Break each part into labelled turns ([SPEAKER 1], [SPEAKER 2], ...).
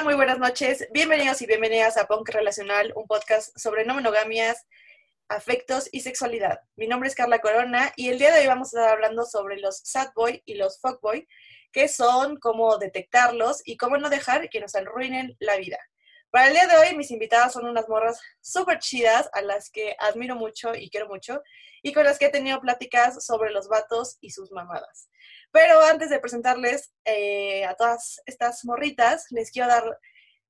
[SPEAKER 1] Muy buenas noches. Bienvenidos y bienvenidas a Punk Relacional, un podcast sobre no monogamias, afectos y sexualidad. Mi nombre es Carla Corona y el día de hoy vamos a estar hablando sobre los sad boy y los fuck boy, qué son, cómo detectarlos y cómo no dejar que nos arruinen la vida. Para el día de hoy, mis invitadas son unas morras súper chidas a las que admiro mucho y quiero mucho y con las que he tenido pláticas sobre los vatos y sus mamadas. Pero antes de presentarles eh, a todas estas morritas, les quiero dar,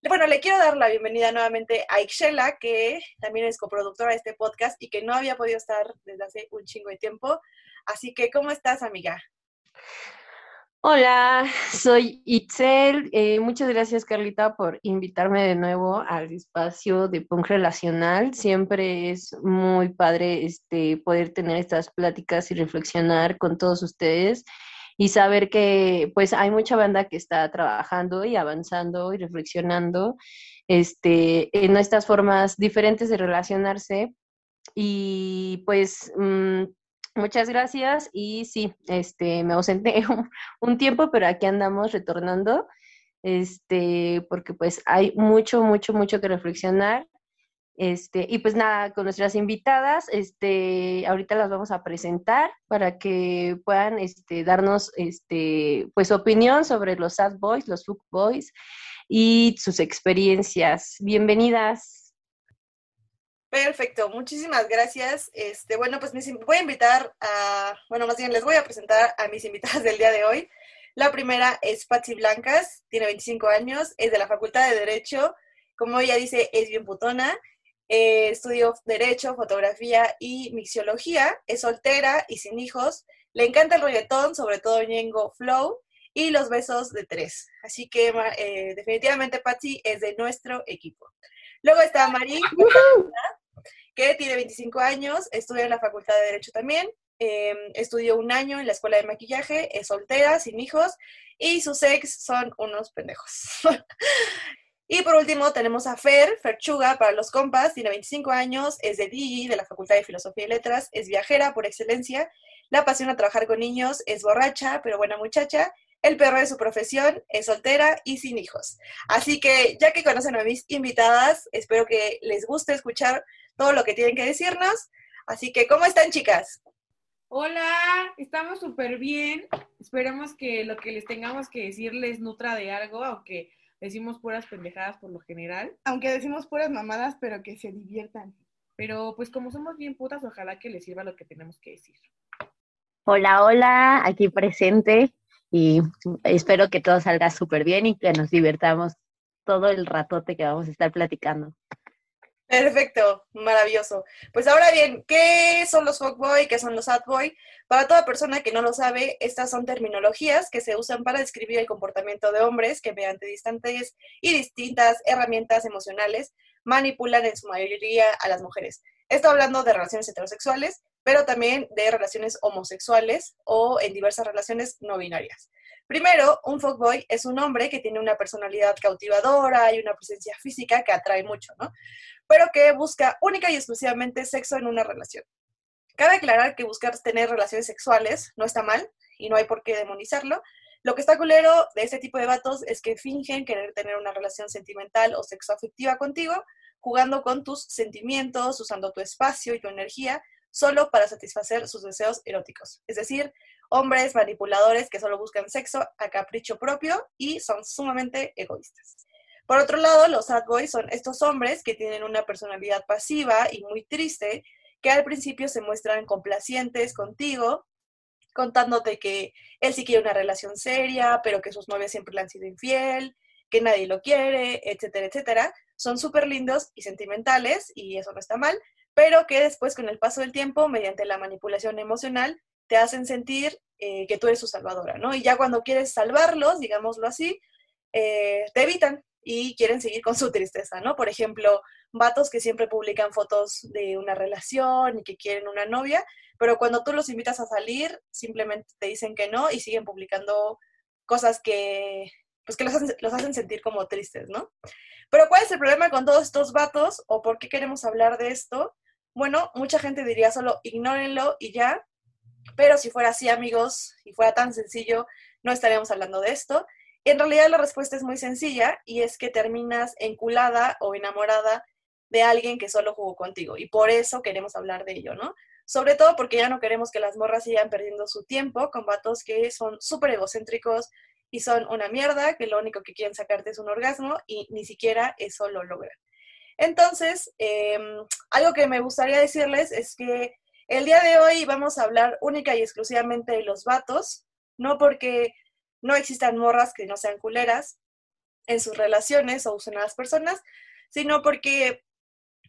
[SPEAKER 1] bueno, le quiero dar la bienvenida nuevamente a Ixchela, que también es coproductora de este podcast y que no había podido estar desde hace un chingo de tiempo. Así que, ¿cómo estás, amiga?
[SPEAKER 2] Hola, soy Itzel. Eh, muchas gracias, Carlita, por invitarme de nuevo al espacio de Punk Relacional. Siempre es muy padre este, poder tener estas pláticas y reflexionar con todos ustedes y saber que pues hay mucha banda que está trabajando y avanzando y reflexionando este, en estas formas diferentes de relacionarse. Y pues mm, Muchas gracias y sí, este, me ausenté un, tiempo, pero aquí andamos retornando, este, porque pues hay mucho, mucho, mucho que reflexionar. Este, y pues nada, con nuestras invitadas, este, ahorita las vamos a presentar para que puedan este, darnos este, pues opinión sobre los sad boys, los fuck boys y sus experiencias. Bienvenidas.
[SPEAKER 1] Perfecto, muchísimas gracias. Este, bueno, pues voy a invitar a, bueno, más bien les voy a presentar a mis invitadas del día de hoy. La primera es Patsy Blancas, tiene 25 años, es de la Facultad de Derecho, como ella dice, es bien putona, eh, estudió Derecho, Fotografía y Mixiología, es soltera y sin hijos, le encanta el reggaetón, sobre todo Ñengo Flow, y los besos de tres. Así que eh, definitivamente Patsy es de nuestro equipo. Luego está Marí, que tiene 25 años, estudia en la Facultad de Derecho también, em, estudió un año en la Escuela de Maquillaje, es soltera, sin hijos, y sus ex son unos pendejos. y por último tenemos a Fer, Ferchuga para los compas, tiene 25 años, es de DI, de la Facultad de Filosofía y Letras, es viajera por excelencia, la apasiona trabajar con niños, es borracha, pero buena muchacha, el perro de su profesión, es soltera y sin hijos. Así que ya que conocen a mis invitadas, espero que les guste escuchar todo lo que tienen que decirnos. Así que, ¿cómo están, chicas?
[SPEAKER 3] Hola, estamos súper bien. Esperemos que lo que les tengamos que decir les nutra de algo, aunque decimos puras pendejadas por lo general.
[SPEAKER 4] Aunque decimos puras mamadas, pero que se diviertan.
[SPEAKER 3] Pero pues como somos bien putas, ojalá que les sirva lo que tenemos que decir.
[SPEAKER 5] Hola, hola, aquí presente y espero que todo salga súper bien y que nos divertamos todo el ratote que vamos a estar platicando.
[SPEAKER 1] Perfecto, maravilloso. Pues ahora bien, ¿qué son los fuckboy? ¿Qué son los adboy? Para toda persona que no lo sabe, estas son terminologías que se usan para describir el comportamiento de hombres que mediante distantes y distintas herramientas emocionales manipulan en su mayoría a las mujeres. Esto hablando de relaciones heterosexuales, pero también de relaciones homosexuales o en diversas relaciones no binarias. Primero, un fuckboy es un hombre que tiene una personalidad cautivadora y una presencia física que atrae mucho, ¿no? Pero que busca única y exclusivamente sexo en una relación. Cabe aclarar que buscar tener relaciones sexuales no está mal y no hay por qué demonizarlo. Lo que está culero de este tipo de vatos es que fingen querer tener una relación sentimental o sexoafectiva contigo, jugando con tus sentimientos, usando tu espacio y tu energía solo para satisfacer sus deseos eróticos. Es decir, hombres manipuladores que solo buscan sexo a capricho propio y son sumamente egoístas. Por otro lado, los sad boys son estos hombres que tienen una personalidad pasiva y muy triste, que al principio se muestran complacientes contigo, contándote que él sí quiere una relación seria, pero que sus novias siempre le han sido infiel, que nadie lo quiere, etcétera, etcétera. Son súper lindos y sentimentales, y eso no está mal, pero que después con el paso del tiempo, mediante la manipulación emocional, te hacen sentir eh, que tú eres su salvadora, ¿no? Y ya cuando quieres salvarlos, digámoslo así, eh, te evitan y quieren seguir con su tristeza, ¿no? Por ejemplo, vatos que siempre publican fotos de una relación y que quieren una novia, pero cuando tú los invitas a salir, simplemente te dicen que no y siguen publicando cosas que, pues que los hacen, los hacen sentir como tristes, ¿no? Pero ¿cuál es el problema con todos estos vatos o por qué queremos hablar de esto? Bueno, mucha gente diría solo ignórenlo y ya, pero si fuera así, amigos, y fuera tan sencillo, no estaríamos hablando de esto. En realidad la respuesta es muy sencilla y es que terminas enculada o enamorada de alguien que solo jugó contigo y por eso queremos hablar de ello, ¿no? Sobre todo porque ya no queremos que las morras sigan perdiendo su tiempo con vatos que son súper egocéntricos y son una mierda, que lo único que quieren sacarte es un orgasmo y ni siquiera eso lo logran. Entonces, em, algo que me gustaría decirles es que el día de hoy vamos a hablar única y exclusivamente de los vatos, no porque no existan morras que no sean culeras en sus relaciones o usen a las personas, sino porque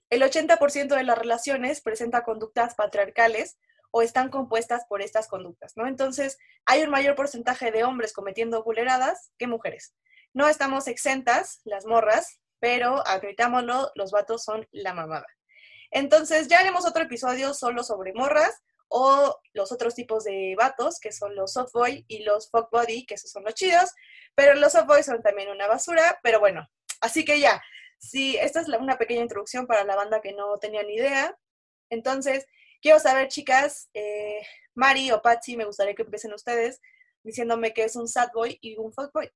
[SPEAKER 1] el 80% de las relaciones presenta conductas patriarcales o están compuestas por estas conductas, ¿no? Entonces, hay un mayor porcentaje de hombres cometiendo culeradas que mujeres. No estamos exentas, las morras, pero acreditámoslo, los vatos son la mamada. Entonces, ya haremos otro episodio solo sobre morras o los otros tipos de vatos, que son los softboy y los fuckbody, que esos son los chidos, pero los softboy son también una basura, pero bueno, así que ya, sí, esta es una pequeña introducción para la banda que no tenía ni idea. Entonces, Quiero saber, chicas, eh, Mari o Patsy, me gustaría que empiecen ustedes diciéndome que es un sad boy y un fuck boy.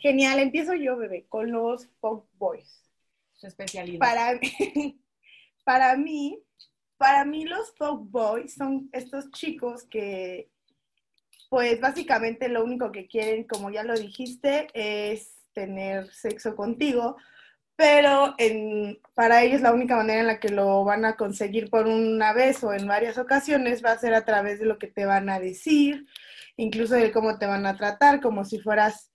[SPEAKER 4] Genial, empiezo yo, bebé, con los fuck boys.
[SPEAKER 3] Su especialidad.
[SPEAKER 4] Para mí, para mí, para mí los fuck boys son estos chicos que, pues básicamente lo único que quieren, como ya lo dijiste, es tener sexo contigo, pero para ellos la única manera en la que lo van a conseguir por una vez o en varias ocasiones va a ser a través de lo que te van a decir, incluso de cómo te van a tratar, como si fueras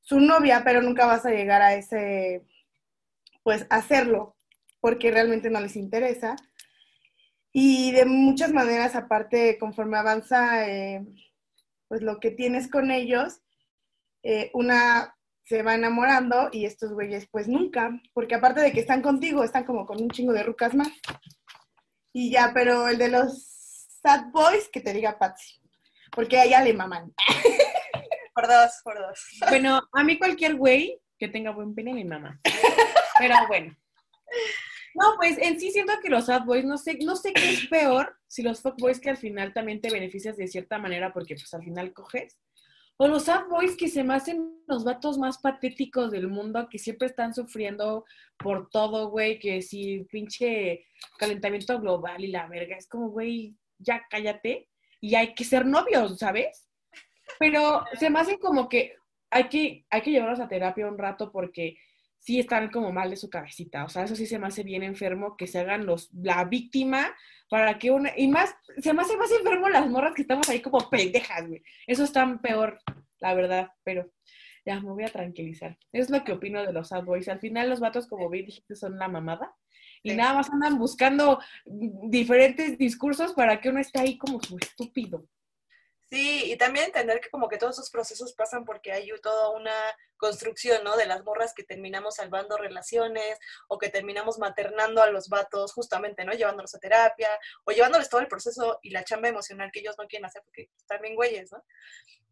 [SPEAKER 4] su novia, pero nunca vas a llegar a ese, pues, hacerlo, porque realmente no les interesa. Y de muchas maneras, aparte, conforme avanza, eh, pues lo que tienes con ellos, eh, una se va enamorando y estos güeyes pues nunca, porque aparte de que están contigo, están como con un chingo de rucas más. Y ya, pero el de los sad boys, que te diga Patsy, porque a ella le maman.
[SPEAKER 1] Por dos, por dos.
[SPEAKER 3] Bueno, a mí cualquier güey que tenga buen pene mi mamá. Pero bueno. No, pues en sí siento que los sad boys, no sé, no sé qué es peor si los fuck boys que al final también te beneficias de cierta manera porque pues al final coges o los sad boys que se me hacen los vatos más patéticos del mundo, que siempre están sufriendo por todo, güey, que si pinche calentamiento global y la verga, es como, güey, ya cállate y hay que ser novios, ¿sabes? Pero se me hacen como que hay que, hay que llevarlos a terapia un rato porque sí están como mal de su cabecita. O sea, eso sí se me hace bien enfermo que se hagan los, la víctima para que una, y más, se me hace más enfermo las morras que estamos ahí como pendejas, güey. Eso está peor, la verdad, pero ya me voy a tranquilizar. Es lo que opino de los sad boys. Al final los vatos, como bien dijiste, son una mamada. Y nada más andan buscando diferentes discursos para que uno esté ahí como su estúpido.
[SPEAKER 1] Sí, y también entender que como que todos esos procesos pasan porque hay toda una construcción, ¿no? De las morras que terminamos salvando relaciones o que terminamos maternando a los vatos justamente, ¿no? Llevándolos a terapia o llevándoles todo el proceso y la chamba emocional que ellos no quieren hacer porque están bien güeyes, ¿no?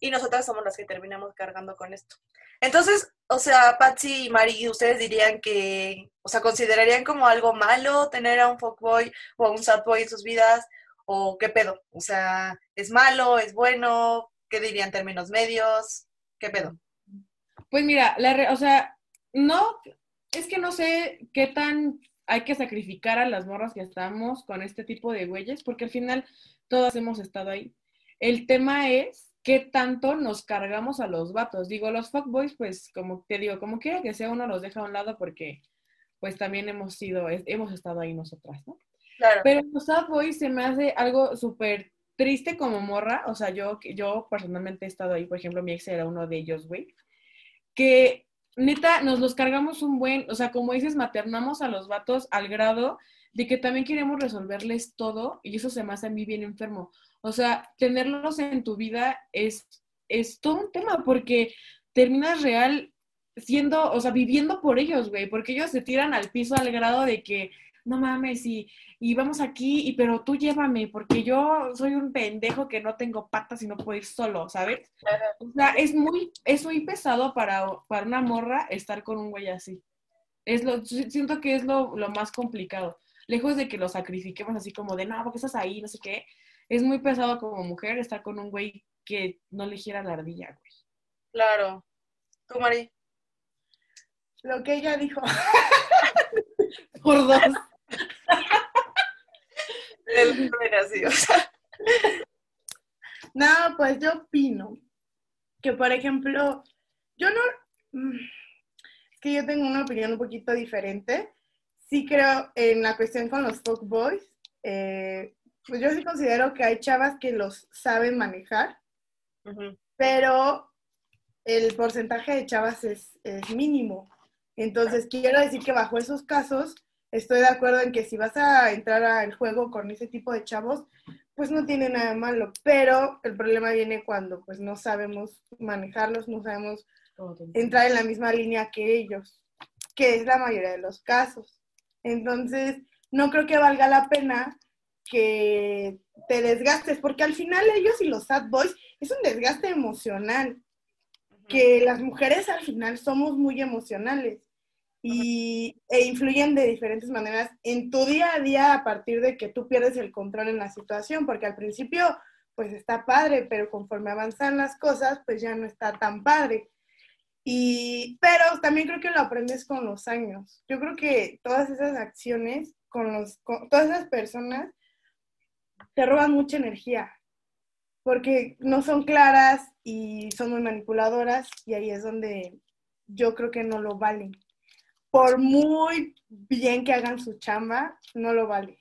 [SPEAKER 1] Y nosotras somos las que terminamos cargando con esto. Entonces, o sea, Patsy y Mari, ¿ustedes dirían que, o sea, considerarían como algo malo tener a un fuckboy o a un sadboy en sus vidas? ¿O qué pedo? O sea, ¿es malo? ¿Es bueno? ¿Qué dirían términos medios? ¿Qué pedo?
[SPEAKER 3] Pues mira, la o sea, no, es que no sé qué tan hay que sacrificar a las morras que estamos con este tipo de güeyes, porque al final todas hemos estado ahí. El tema es qué tanto nos cargamos a los vatos. Digo, los fuckboys, pues, como te digo, como quiera que sea, uno los deja a un lado porque, pues, también hemos sido, hemos estado ahí nosotras, ¿no? Pero los sad boys se me hace algo súper triste como morra. O sea, yo, yo personalmente he estado ahí, por ejemplo, mi ex era uno de ellos, güey. Que neta, nos los cargamos un buen, o sea, como dices, maternamos a los vatos al grado de que también queremos resolverles todo y eso se me hace a mí bien enfermo. O sea, tenerlos en tu vida es, es todo un tema porque terminas real siendo, o sea, viviendo por ellos, güey, porque ellos se tiran al piso al grado de que no mames, y, y vamos aquí, y pero tú llévame, porque yo soy un pendejo que no tengo patas y no puedo ir solo, ¿sabes? O sea, es muy, es muy pesado para, para una morra estar con un güey así. Es lo, siento que es lo, lo más complicado. Lejos de que lo sacrifiquemos así como de, no, porque estás ahí, no sé qué. Es muy pesado como mujer estar con un güey que no le gira la ardilla, güey.
[SPEAKER 1] Claro. Tú, Mari.
[SPEAKER 4] Lo que ella dijo.
[SPEAKER 3] Por dos.
[SPEAKER 1] El así, o sea.
[SPEAKER 4] No, pues yo opino que, por ejemplo, yo no, mm, es que yo tengo una opinión un poquito diferente. Sí creo en la cuestión con los fuckboys, eh, pues yo sí considero que hay chavas que los saben manejar, pero el porcentaje de chavas es, es mínimo. Entonces, quiero decir que bajo esos casos, estoy de acuerdo en que si vas a entrar al juego con ese tipo de chavos, pues no tiene nada de malo, pero el problema viene cuando pues no sabemos manejarlos, no sabemos entrar en la misma línea que ellos, que es la mayoría de los casos. Entonces, no creo que valga la pena que te desgastes, porque al final ellos y los sad boys es un desgaste emocional, que las mujeres al final somos muy emocionales y, e influyen de diferentes maneras en tu día a día a partir de que tú pierdes el control en la situación, porque al principio pues está padre, pero conforme avanzan las cosas pues ya no está tan padre. Y, pero también creo que lo aprendes con los años. Yo creo que todas esas acciones, con los, con todas esas personas, te roban mucha energía, porque no son claras y son muy manipuladoras y ahí es donde yo creo que no lo valen. Por muy bien que hagan su chamba, no lo vale.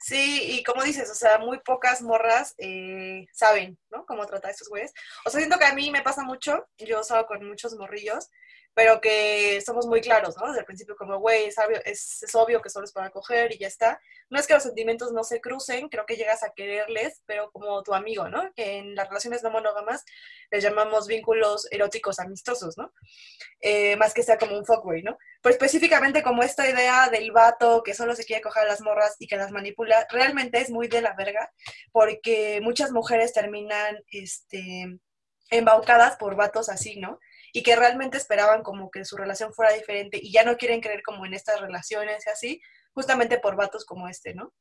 [SPEAKER 1] Sí, y como dices, o sea, muy pocas morras eh, saben, ¿no? Cómo tratar a estos güeyes. O sea, siento que a mí me pasa mucho, yo salgo con muchos morrillos, pero que somos muy claros, ¿no? Desde el principio, como, güey, es, obvio- que solo es para coger y ya está. No es que los sentimientos no se crucen, creo que llegas a quererles, pero como tu amigo, ¿no? Que en las relaciones no monógamas les llamamos vínculos eróticos amistosos, ¿no? Eh, más que sea como un fuckboy, ¿no? Pero específicamente como esta idea del vato que solo se quiere coger a las morras y que las manipula, realmente es muy de la verga, porque muchas mujeres terminan, este, embaucadas por vatos así, ¿no? Y que realmente esperaban como que su relación fuera diferente y ya no quieren creer como en estas relaciones y así, justamente por vatos como este, ¿no?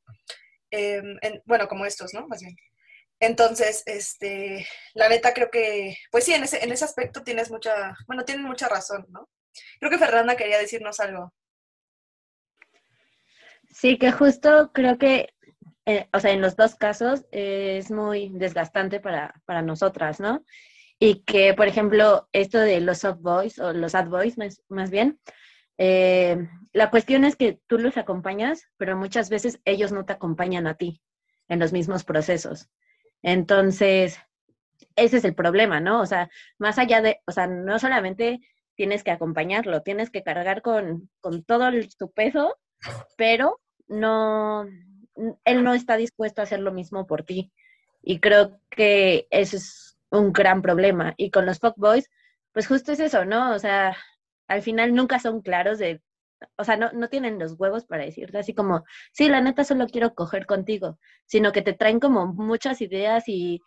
[SPEAKER 1] Eh, en- bueno, como estos, ¿no? Más bien. Entonces, este, la neta creo que, pues sí, en ese, en ese aspecto tienes mucha, bueno, tienen mucha razón, ¿no? Creo que Fernanda quería decirnos algo.
[SPEAKER 5] Sí, que justo creo que, eh, o sea, en los dos casos eh, es muy desgastante para, para nosotras, ¿no? Y que, por ejemplo, esto de los soft boys o los ad boys, más, más bien, eh, la cuestión es que tú los acompañas, pero muchas veces ellos no te acompañan a ti en los mismos procesos. Entonces, ese es el problema, ¿no? O sea, más allá de, o sea, no solamente tienes que acompañarlo, tienes que cargar con, con todo el- su peso, pero no, él no está dispuesto a hacer lo mismo por ti. Y creo que ese es un gran problema. Y con los fuckboys, pues justo es eso, ¿no? O sea, al final nunca son claros de, o sea, no, no tienen los huevos para decirte así como, sí, la neta solo quiero coger contigo, sino que te traen como muchas ideas y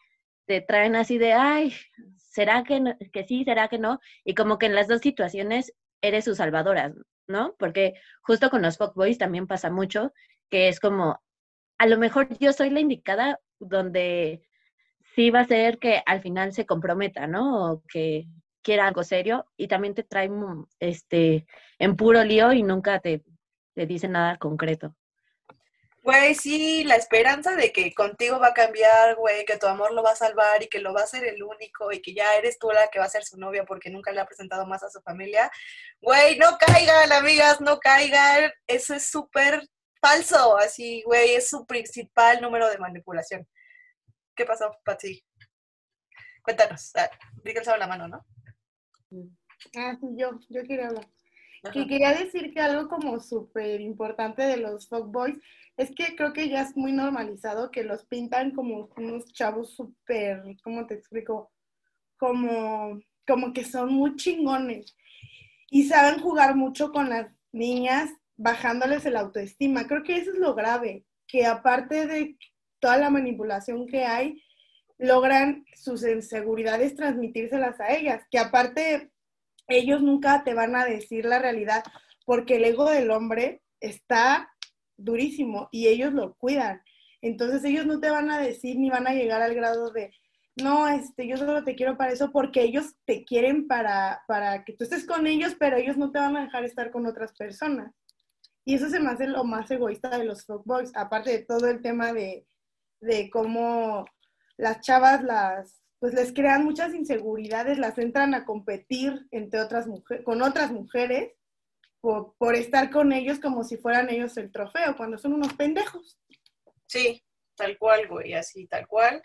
[SPEAKER 5] te traen así de, ay, ¿será que, no- que sí, será que no? Y como que en las dos situaciones eres su salvadora, ¿no? Porque justo con los fuckboys también pasa mucho, que es como, a lo mejor yo soy la indicada donde sí va a ser que al final se comprometa, ¿no? O que quiera algo serio y también te trae este, en puro lío y nunca te, te dice nada concreto.
[SPEAKER 1] Güey, sí, la esperanza de que contigo va a cambiar, güey, que tu amor lo va a salvar y que lo va a ser el único y que ya eres tú la que va a ser su novia porque nunca le ha presentado más a su familia. Güey, no caigan, amigas, no caigan. Eso es súper falso. Así, güey, es su principal número de manipulación. ¿Qué pasó, Patsy? Cuéntanos. Di que la mano, ¿no?
[SPEAKER 4] Ah, sí, yo, yo quería hablar.
[SPEAKER 1] Ajá.
[SPEAKER 4] Que quería decir que algo como súper importante de los fuckboys es que creo que ya es muy normalizado que los pintan como unos chavos súper, ¿cómo te explico? Como, como que son muy chingones y saben jugar mucho con las niñas bajándoles el autoestima. Creo que eso es lo grave, que aparte de toda la manipulación que hay, logran sus inseguridades transmitírselas a ellas, que aparte ellos nunca te van a decir la realidad, porque el ego del hombre está durísimo y ellos lo cuidan. Entonces ellos no te van a decir ni van a llegar al grado de, no, este, yo solo te quiero para eso porque ellos te quieren para, para que tú estés con ellos, pero ellos no te van a dejar estar con otras personas. Y eso se me hace lo más egoísta de los fuckboys, aparte de todo el tema de, de cómo las chavas las, pues les crean muchas inseguridades, las entran a competir entre otras mujeres, con otras mujeres por, por estar con ellos como si fueran ellos el trofeo, cuando son unos pendejos.
[SPEAKER 1] Sí, tal cual, güey, así, tal cual.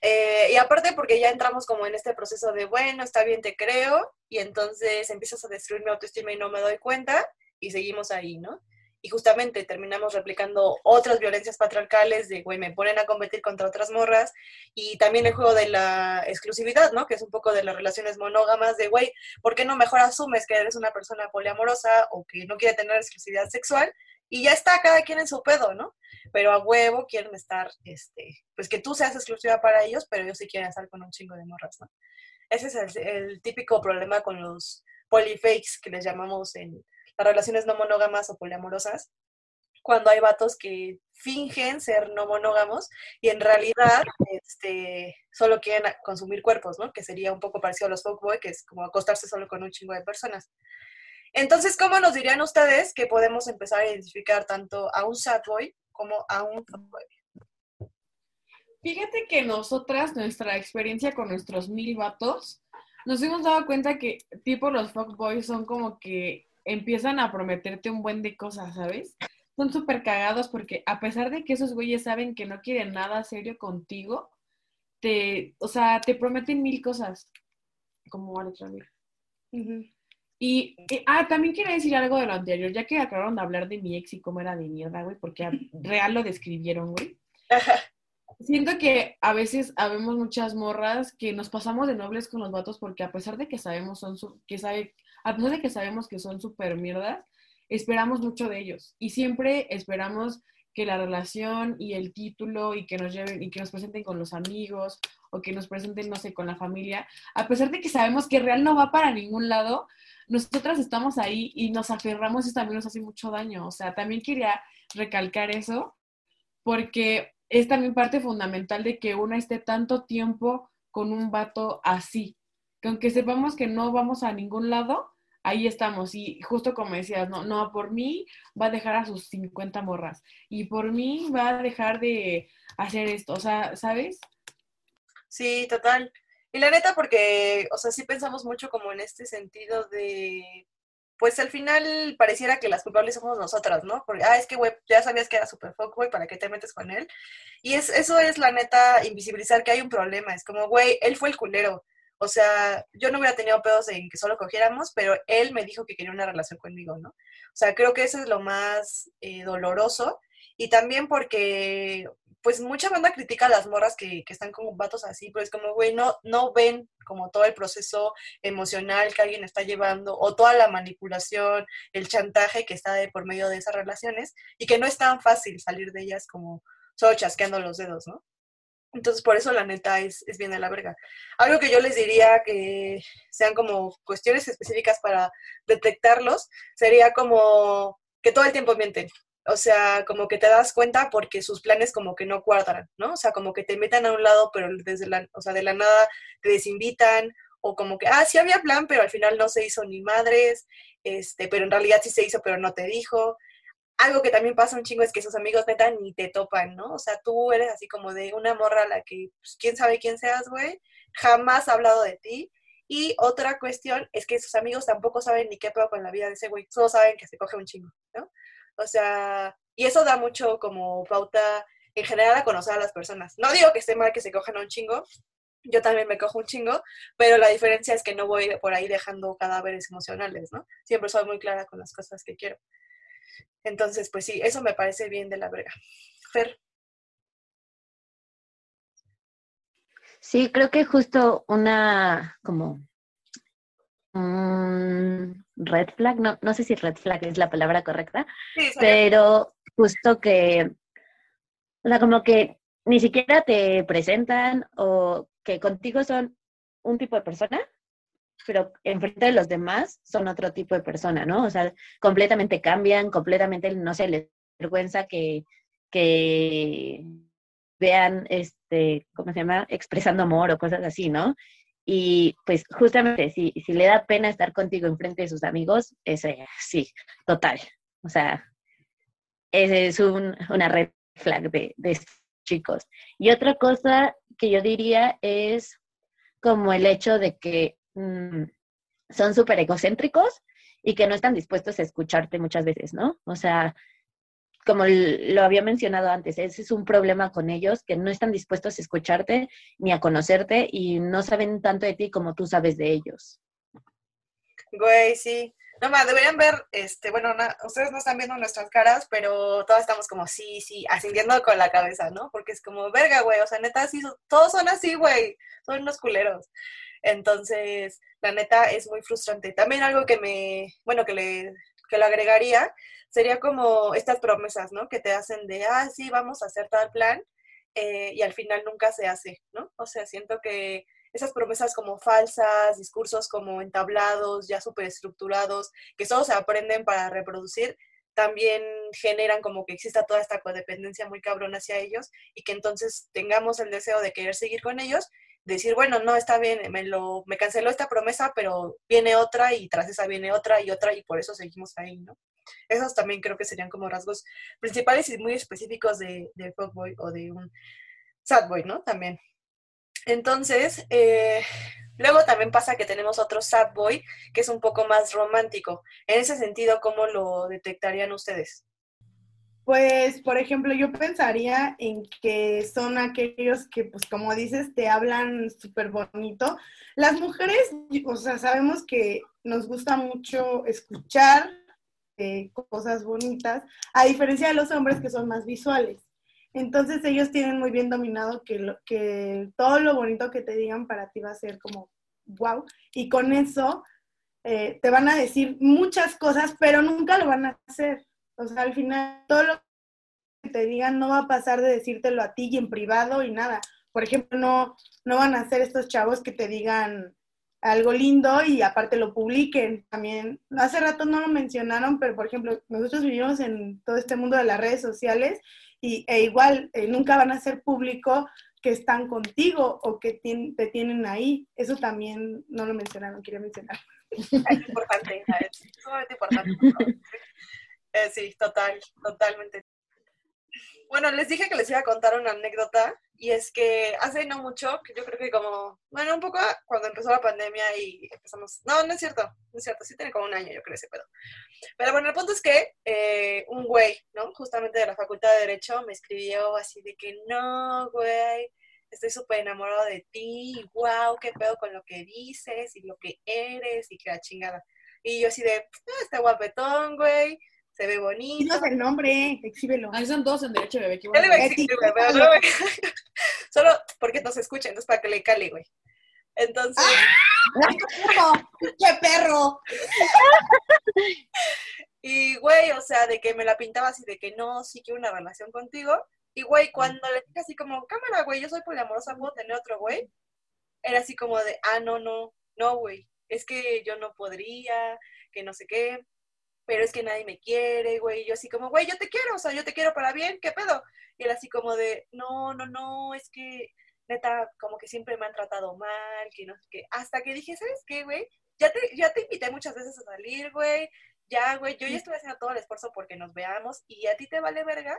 [SPEAKER 1] Eh, y aparte porque ya entramos como en este proceso de, bueno, está bien, te creo, y entonces empiezas a destruir mi autoestima y no me doy cuenta, y seguimos ahí, ¿no? Y justamente terminamos replicando otras violencias patriarcales de, güey, me ponen a competir contra otras morras, y también el juego de la exclusividad, ¿no? Que es un poco de las relaciones monógamas, de, güey, ¿por qué no mejor asumes que eres una persona poliamorosa o que no quiere tener exclusividad sexual? Y ya está, cada quien en su pedo, ¿no? pero a huevo quieren estar, este, pues que tú seas exclusiva para ellos, pero ellos sí quieren estar con un chingo de morras, ¿no? Ese es el, típico problema con los polyfakes que les llamamos en las relaciones no monógamas o poliamorosas, cuando hay vatos que fingen ser no monógamos y en realidad este, solo quieren consumir cuerpos, ¿no? Que sería un poco parecido a los fuckboy, que es como acostarse solo con un chingo de personas. Entonces, ¿cómo nos dirían ustedes que podemos empezar a identificar tanto a un sad boy como a un
[SPEAKER 3] Fíjate que nosotras, nuestra experiencia con nuestros mil vatos, nos hemos dado cuenta que tipo los fuckboys son como que empiezan a prometerte un buen de cosas, ¿sabes? Son súper cagados porque a pesar de que esos güeyes saben que no quieren nada serio contigo, te, o sea, te prometen mil cosas. Como Alex Ramírez. Y, ah, también quería decir algo de lo anterior, ya que acabaron de hablar de mi ex y cómo era de mierda, güey, porque real lo describieron, güey. Siento que a veces habemos muchas morras que nos pasamos de nobles con los vatos porque a pesar de que sabemos son que sabe, a pesar de que sabemos que son súper mierdas, esperamos mucho de ellos y siempre esperamos que la relación y el título y que nos lleven y que nos presenten con los amigos o que nos presenten, no sé, con la familia, a pesar de que sabemos que real no va para ningún lado, nosotras estamos ahí y nos aferramos y también nos hace mucho daño. O sea, también quería recalcar eso porque es también parte fundamental de que una esté tanto tiempo con un vato así. Que aunque sepamos que no vamos a ningún lado, ahí estamos. Y justo como decías, no, no, por mí va a dejar a sus 50 morras. Y por mí va a dejar de hacer esto. O sea, ¿sabes?
[SPEAKER 1] Sí, total. Y la neta, porque, o sea, sí pensamos mucho como en este sentido de, pues al final pareciera que las culpables somos nosotras, ¿no? Porque, ah, es que, güey, ya sabías que era super fuck, güey, ¿para qué te metes con él? Y es, eso es la neta, invisibilizar que hay un problema. Es como, güey, él fue el culero. O sea, yo no hubiera tenido pedos en que solo cogiéramos, pero él me dijo que quería una relación conmigo, ¿no? O sea, creo que eso es lo más eh, doloroso. Y también porque, pues mucha banda critica a las morras que, que están como vatos así, pero es como, güey, no, ven como todo el proceso emocional que alguien está llevando o toda la manipulación, el chantaje que está por medio de esas relaciones y que no es tan fácil salir de ellas como solo chasqueando los dedos, ¿no? Entonces, por eso la neta es, es bien de la verga. Algo que yo les diría que sean como cuestiones específicas para detectarlos sería como que todo el tiempo mienten o sea, como que te das cuenta porque sus planes como que no cuadran, ¿no? O sea, como que te metan a un lado, pero desde la, o sea, de la nada te desinvitan, o como que, ah, sí había plan, pero al final no se hizo ni madres, este, pero en realidad sí se hizo, pero no te dijo. Algo que también pasa un chingo es que sus amigos neta ni te topan, ¿no? O sea, tú eres así como de una morra a la que, pues, quién sabe quién seas, güey, jamás ha hablado de ti. Y otra cuestión es que sus amigos tampoco saben ni qué pedo con la vida de ese güey, solo saben que se coge un chingo. O sea, y eso da mucho como pauta en general a conocer a las personas. No digo que esté mal que se cojan un chingo, yo también me cojo un chingo, pero la diferencia es que no voy por ahí dejando cadáveres emocionales, ¿no? Siempre soy muy clara con las cosas que quiero. Entonces, pues sí, eso me parece bien de la brega. Fer.
[SPEAKER 5] Sí, creo que justo una como red flag, no, no sé si red flag es la palabra correcta, pero justo que, o sea, como que ni siquiera te presentan o que contigo son un tipo de persona, pero enfrente de los demás son otro tipo de persona, ¿no? O sea, completamente cambian, completamente, no sé, les vergüenza que, que vean este este, ¿cómo se llama? Expresando amor o cosas así, ¿no? Y pues justamente, si, si le da pena estar contigo enfrente de sus amigos, ese, sí, total. O sea, es un, una red flag de, de chicos. Y otra cosa que yo diría es como el hecho de que mm, son súper egocéntricos y que no están dispuestos a escucharte muchas veces, ¿no? O sea, como lo había mencionado antes, ese es un problema con ellos, que no están dispuestos a escucharte ni a conocerte y no saben tanto de ti como tú sabes de ellos.
[SPEAKER 1] Güey, sí. No más, deberían ver, este, bueno, ustedes no están viendo nuestras caras, pero todas estamos como sí, sí, ascendiendo con la cabeza, ¿no? Porque es como, verga, güey, o sea, neta, sí, todos son así, güey, son unos culeros. Entonces, la neta es muy frustrante. También algo que me, bueno, que le, que le agregaría sería como estas promesas, ¿no? Que te hacen de, ah, sí, vamos a hacer tal plan, eh, y al final nunca se hace, ¿no? O sea, siento que esas promesas como falsas, discursos como entablados, ya súper estructurados, que solo se aprenden para reproducir, también generan como que exista toda esta codependencia muy cabrón hacia ellos y que entonces tengamos el deseo de querer seguir con ellos, decir, bueno, no, está bien, me, lo, me canceló esta promesa, pero viene otra y tras esa viene otra y otra y por eso seguimos ahí, ¿no? Esos también creo que serían como rasgos principales y muy específicos de, de fuckboy o de un sadboy, ¿no? También. Entonces, eh, luego también pasa que tenemos otro sad boy que es un poco más romántico. En ese sentido, ¿cómo lo detectarían ustedes?
[SPEAKER 4] Pues, por ejemplo, yo pensaría en que son aquellos que, pues, como dices, te hablan súper bonito. Las mujeres, o sea, sabemos que nos gusta mucho escuchar cosas bonitas, a diferencia de los hombres que son más visuales. Entonces ellos tienen muy bien dominado que todo lo bonito que te digan para ti va a ser como wow. Y con eso eh, te van a decir muchas cosas, pero nunca lo van a hacer. O sea, al final todo lo que te digan no va a pasar de decírtelo a ti y en privado y nada. Por ejemplo, no, no van a ser estos chavos que te digan algo lindo y aparte lo publiquen también. Hace rato no lo mencionaron, pero por ejemplo, nosotros vivimos en todo este mundo de las redes sociales y, e igual eh, nunca van a ser público que están contigo o que te tienen ahí. Eso también no lo mencionaron, quería mencionar.
[SPEAKER 1] Es importante, es sumamente importante. Eh, sí, total, totalmente. Bueno, les dije que les iba a contar una anécdota y es que hace no mucho, que yo creo que como, bueno, un poco cuando empezó la pandemia y empezamos, no, no es cierto, no es cierto, sí tiene como un año yo creo ese pedo. Pero bueno, el punto es que eh, un güey, ¿no? Justamente de la Facultad de Derecho me escribió así de que no, güey, estoy súper enamorado de ti, wow, qué pedo con lo que dices y lo que eres y que la chingada. Y yo así de, ah, está guapetón, güey, se ve bonito.
[SPEAKER 4] Dinos el nombre, exhíbelo.
[SPEAKER 3] Ahí son dos en derecho, bebé. Qué
[SPEAKER 1] bueno. Solo porque no se escucha, entonces para que le cale, güey. Entonces.
[SPEAKER 4] ¡Ah! ¡Qué perro!
[SPEAKER 1] y, güey, o sea, de que me la pintaba así, de que no, sí quiero una relación contigo. Y, güey, cuando le dije así como, cámara, güey, yo soy poliamorosa, ¿puedo tener otro güey? Era así como de, ah, no, no, no, güey, es que yo no podría, que no sé qué pero es que nadie me quiere, güey. Y yo así como, güey, yo te quiero, o sea, yo te quiero para bien, ¿qué pedo? Y él así como de, no, no, no, es que neta, como que siempre me han tratado mal, que no sé qué. Hasta que dije, ¿sabes qué, güey? Ya te, ya te invité muchas veces a salir, güey. Ya, güey, yo ya estoy haciendo todo el esfuerzo porque nos veamos y a ti te vale verga.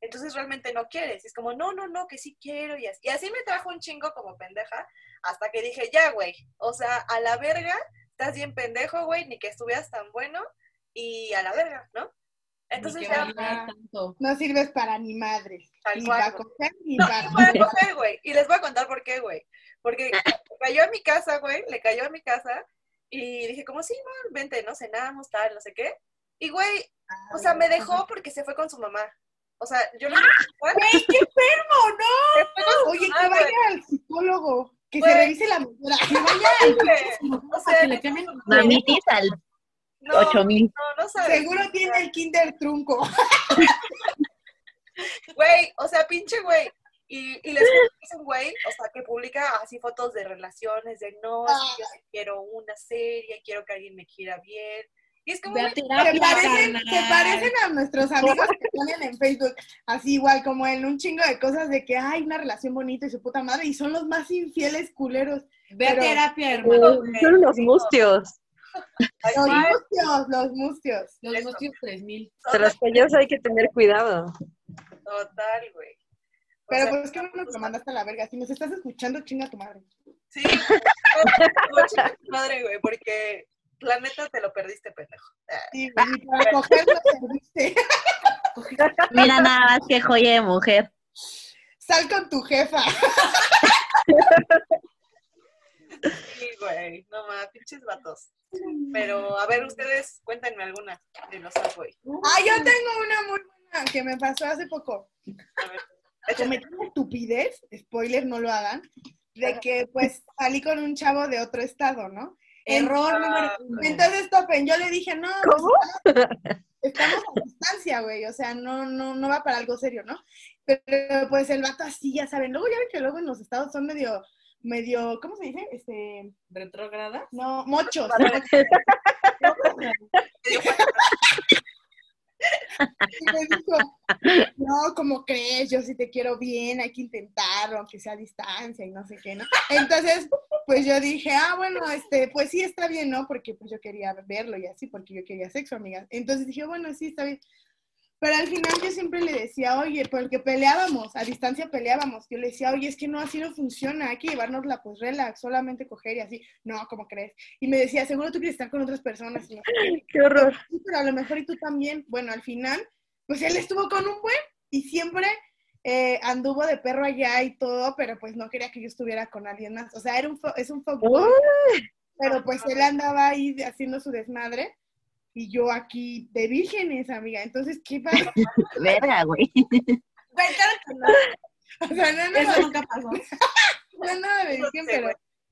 [SPEAKER 1] Entonces realmente no quieres. Y es como, no, no, no, que sí quiero. Y así, y así me trajo un chingo como pendeja. Hasta que dije, ya, güey. O sea, a la verga, estás bien pendejo, güey, ni que estuvieras tan bueno y a la verga, ¿no? Entonces ya...
[SPEAKER 4] No sirves para ni madre.
[SPEAKER 1] ni para coger ni para... coger, güey. Y les voy a contar por qué, güey. Porque cayó a mi casa, güey, le cayó a mi casa y dije como, sí, man, vente, ¿no? Cenamos, tal, no sé qué. Y, güey, o sea, me dejó porque se fue con su mamá. O sea, yo le dije,
[SPEAKER 4] ¡Güey, qué enfermo! ¡No! Oye, que vaya al psicólogo. Que se revise la mujer. Que vaya al...
[SPEAKER 5] O sea, le Mamitis al no, 8 mil.
[SPEAKER 4] No, no Seguro tiene el kinder trunco.
[SPEAKER 1] Güey, o sea, pinche güey. Y, y les es un güey, o sea, que publica así fotos de relaciones, de no, yo quiero una serie, quiero que alguien me quiera bien. Y es como,
[SPEAKER 3] Ve a
[SPEAKER 4] Se parecen,
[SPEAKER 3] carnal.
[SPEAKER 4] se parecen a nuestros amigos que ponen en Facebook, así igual como en un chingo de cosas de que hay una relación bonita y su puta madre, y son los más infieles culeros.
[SPEAKER 3] Ve a terapia, hermano.
[SPEAKER 2] Son los mustios.
[SPEAKER 4] Los mustios, los mustios.
[SPEAKER 3] Los mustios 3000.
[SPEAKER 2] De los cuellos hay que tener cuidado.
[SPEAKER 1] total, güey. O
[SPEAKER 4] Pero
[SPEAKER 1] sea,
[SPEAKER 4] pues qué bueno que lo mandaste a la verga. Si nos estás escuchando, chinga tu madre.
[SPEAKER 1] Sí, no, chinga tu madre, güey, porque la neta te lo perdiste, pendejo.
[SPEAKER 4] Sí, güey, ni para coger lo serviste.
[SPEAKER 5] Mira nada más que joya de mujer.
[SPEAKER 4] Sal con tu jefa.
[SPEAKER 1] Sí, güey, no más, pinches vatos. Pero, a ver, ustedes, cuéntenme alguna de los Subway.
[SPEAKER 4] Ah, yo tengo una muy buena que me pasó hace poco.
[SPEAKER 1] A ver, échale.
[SPEAKER 4] Cometí una estupidez, spoiler, no lo hagan, de que pues salí con un chavo de otro estado, ¿no?
[SPEAKER 3] Error
[SPEAKER 1] Ah,
[SPEAKER 3] número uno.
[SPEAKER 4] Entonces, topen, yo le dije, no, pues,
[SPEAKER 2] ¿Cómo?
[SPEAKER 4] estamos, estamos a distancia, güey, o sea, no, no, no va para algo serio, ¿no? Pero pues el vato así, ya saben, luego ya ven que luego en los estados son medio, medio, ¿cómo se dice? Este,
[SPEAKER 3] ¿Retrógrada?
[SPEAKER 4] no, mochos. Y me dijo, no, ¿cómo crees? Yo sí te quiero bien, hay que intentarlo, aunque sea a distancia y no sé qué, ¿no? Entonces, pues yo dije, ah, bueno, este, pues sí está bien, ¿no? Porque pues yo quería verlo y así, porque yo quería sexo, amiga. Entonces dije, bueno, sí está bien. Pero al final yo siempre le decía, oye, porque peleábamos, a distancia peleábamos. Yo le decía, oye, es que no, así no funciona, hay que llevárnosla pues relax, solamente coger y así. No, ¿cómo crees? Y me decía, seguro tú quieres estar con otras personas. Y no qué.
[SPEAKER 2] Horror.
[SPEAKER 4] Sí, pero a lo mejor y tú también. Bueno, al final, pues él estuvo con un buen y siempre eh, anduvo de perro allá y todo, pero pues no quería que yo estuviera con alguien más. O sea, era un fo- es un fuckboy, pero pues él andaba ahí haciendo su desmadre y yo aquí de vírgenes, amiga. Entonces, ¿qué pasa?
[SPEAKER 5] Verga, güey.
[SPEAKER 4] Güey, claro que no. O sea, no, no,
[SPEAKER 3] Eso nunca pasó.
[SPEAKER 4] no, no, de virgen,
[SPEAKER 1] sé,
[SPEAKER 4] pero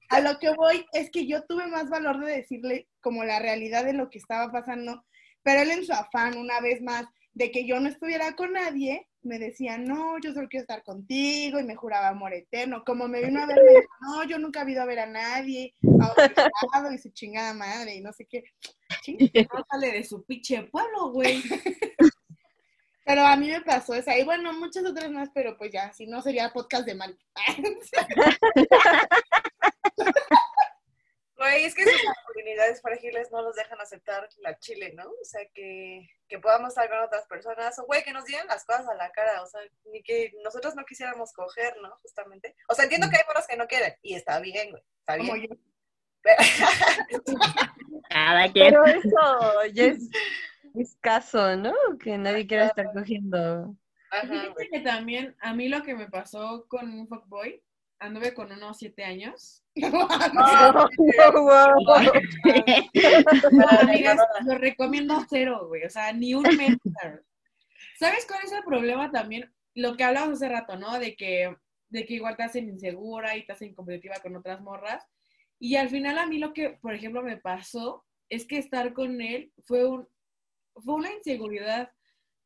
[SPEAKER 4] a lo que voy es que yo tuve más valor de decirle como la realidad de lo que estaba pasando, pero él en su afán, una vez más, de que yo no estuviera con nadie, me decía, no, yo solo quiero estar contigo, y me juraba amor eterno. Como me vino a ver, me dijo, no, yo nunca he ido a ver a nadie, a otro lado, y su chingada madre, y no sé qué.
[SPEAKER 3] No sale de su pinche pueblo, güey.
[SPEAKER 4] Pero a mí me pasó esa, y bueno, muchas otras más, pero pues ya, si no sería podcast de mal.
[SPEAKER 1] Güey, es que sus masculinidades frágiles no nos dejan aceptar la chile, ¿no? O sea, que, que podamos estar con otras personas, o güey, que nos digan las cosas a la cara, o sea, ni que nosotros no quisiéramos coger, ¿no? Justamente. O sea, entiendo que hay morros que no quieren, y está bien, güey, está
[SPEAKER 4] Como
[SPEAKER 1] bien.
[SPEAKER 4] yo.
[SPEAKER 1] Pero-
[SPEAKER 5] Cada quien.
[SPEAKER 2] Pero eso ya es escaso, ¿no? Que nadie quiera estar cogiendo.
[SPEAKER 1] Ajá,
[SPEAKER 3] que también a mí lo que me pasó con un fuckboy, anduve con unos siete años.
[SPEAKER 2] Wow.
[SPEAKER 3] Amigas, lo recomiendo cero, güey. O sea, ni un mes. ¿sabes? ¿Sabes cuál es el problema también? Lo que hablamos hace rato, ¿no? De que, de que igual te hacen insegura y te hacen competitiva con otras morras. Y al final a mí lo que, por ejemplo, me pasó es que estar con él fue un fue una inseguridad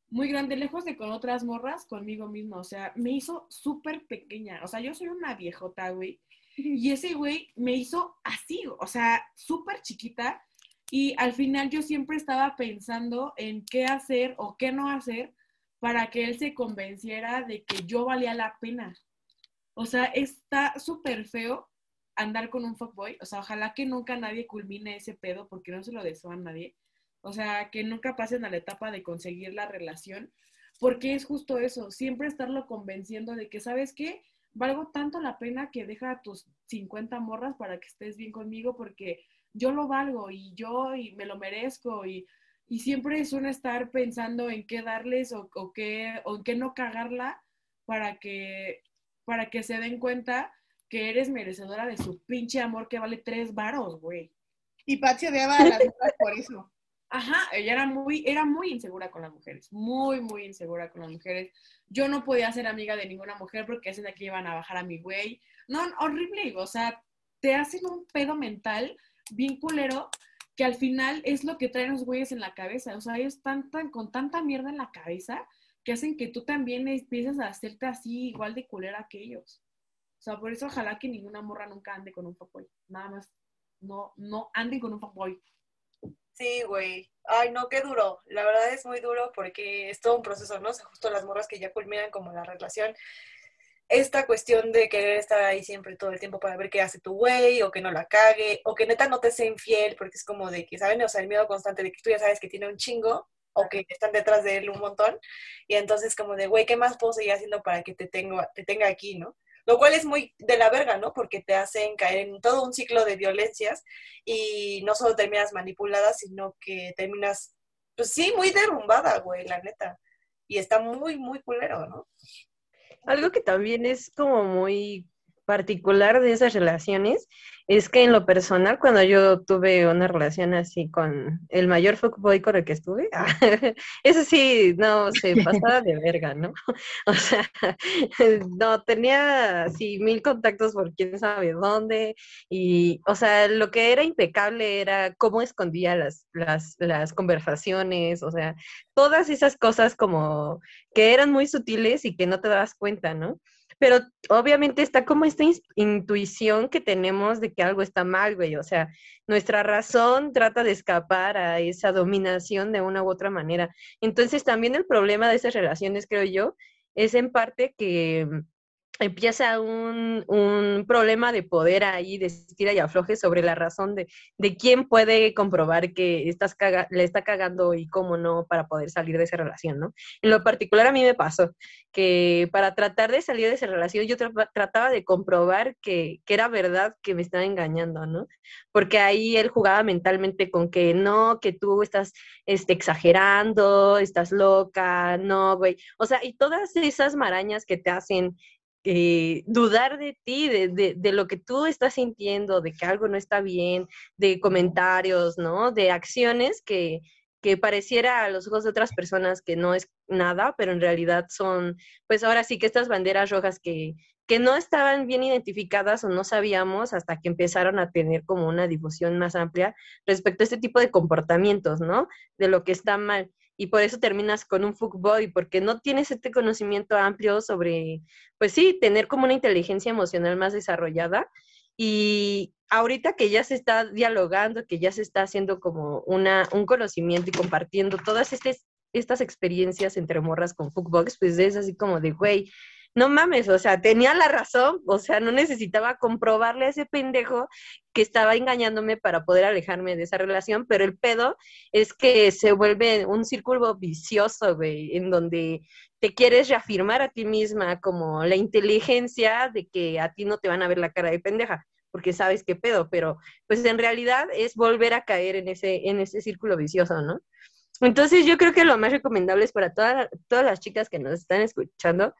[SPEAKER 3] muy grande, lejos de con otras morras, conmigo mismo. O sea, me hizo súper pequeña. O sea, yo soy una viejota, güey. Y ese güey me hizo así, o sea, súper chiquita. Y al final yo siempre estaba pensando en qué hacer o qué no hacer para que él se convenciera de que yo valía la pena. O sea, está súper feo andar con un fuckboy. O sea, ojalá que nunca nadie culmine ese pedo porque no se lo deseo a nadie. O sea, que nunca pasen a la etapa de conseguir la relación. Porque es justo eso, siempre estarlo convenciendo de que, ¿sabes qué? Valgo tanto la pena que deja a tus 50 morras para que estés bien conmigo porque yo lo valgo y yo y me lo merezco y, y siempre es un estar pensando en qué darles o, o qué, o en qué no cagarla para que, para que se den cuenta que eres merecedora de su pinche amor que vale tres varos, güey.
[SPEAKER 4] Y Patsy odiaba a las mujeres por eso.
[SPEAKER 3] Ajá, ella era muy, era muy insegura con las mujeres, muy, muy insegura con las mujeres. Yo no podía ser amiga de ninguna mujer porque de aquí iban a bajar a mi güey. No, horrible, o sea, te hacen un pedo mental bien culero que al final es lo que traen los güeyes en la cabeza. O sea, ellos están tan, con tanta mierda en la cabeza que hacen que tú también empieces a hacerte así igual de culera que ellos. O sea, por eso ojalá que ninguna morra nunca ande con un fuckboy. Nada más, no, no anden con un fuckboy.
[SPEAKER 1] Sí, güey. Ay, no, qué duro. La verdad es muy duro porque es todo un proceso, ¿no? O justo las morras que ya culminan como la relación. Esta cuestión de querer estar ahí siempre todo el tiempo para ver qué hace tu güey, o que no la cague, o que neta no te sea infiel, porque es como de que, ¿saben? O sea, el miedo constante de que tú ya sabes que tiene un chingo, o que están detrás de él un montón, y entonces como de, güey, ¿qué más puedo seguir haciendo para que te, tengo, te tenga aquí, ¿no? Lo cual es muy de la verga, ¿no? Porque te hacen caer en todo un ciclo de violencias y no solo terminas manipulada, sino que terminas, pues sí, muy derrumbada, güey, la neta. Y está muy, muy culero, ¿no?
[SPEAKER 2] Algo que también es como muy particular de esas relaciones es que en lo personal, cuando yo tuve una relación así con el mayor fuckboy con el que estuve, eso sí, no, se pasaba de verga, ¿no? O sea, no, tenía así mil contactos por quién sabe dónde, y, o sea, lo que era impecable era cómo escondía las, las, las conversaciones, o sea, todas esas cosas como que eran muy sutiles y que no te das cuenta, ¿no? Pero obviamente está como esta intuición que tenemos de que algo está mal, güey. O sea, nuestra razón trata de escapar a esa dominación de una u otra manera. Entonces, también el problema de esas relaciones, creo yo, es en parte que empieza un, un, problema de poder ahí, de estira y afloje sobre la razón de, de quién puede comprobar que estás le está cagando y cómo no para poder salir de esa relación, ¿no? En lo particular a mí me pasó que para tratar de salir de esa relación yo trataba de comprobar que, que, era verdad que me estaba engañando, ¿no? Porque ahí él jugaba mentalmente con que no, que tú estás este, exagerando, estás loca, no, güey. O sea, y todas esas marañas que te hacen eh, dudar de ti, de, de, lo que tú estás sintiendo, de que algo no está bien, de comentarios, ¿no? De acciones que, que pareciera a los ojos de otras personas que no es nada, pero en realidad son, pues ahora sí que estas banderas rojas que, que no estaban bien identificadas o no sabíamos hasta que empezaron a tener como una difusión más amplia respecto a este tipo de comportamientos, ¿no? De lo que está mal y por eso terminas con un fuckboy, porque no tienes este conocimiento amplio sobre, pues sí, tener como una inteligencia emocional más desarrollada. Y ahorita que ya se está dialogando, que ya se está haciendo como una, un conocimiento y compartiendo todas estas, estas experiencias entre morras con fuckboys, pues es así como de, güey, no mames, o sea, tenía la razón, o sea, no necesitaba comprobarle a ese pendejo que estaba engañándome para poder alejarme de esa relación, pero el pedo es que se vuelve un círculo vicioso, güey, en donde te quieres reafirmar a ti misma como la inteligencia de que a ti no te van a ver la cara de pendeja porque sabes qué pedo, pero pues en realidad es volver a caer en ese, en ese círculo vicioso, ¿no? Entonces yo creo que lo más recomendable es para todas las chicas que nos están escuchando,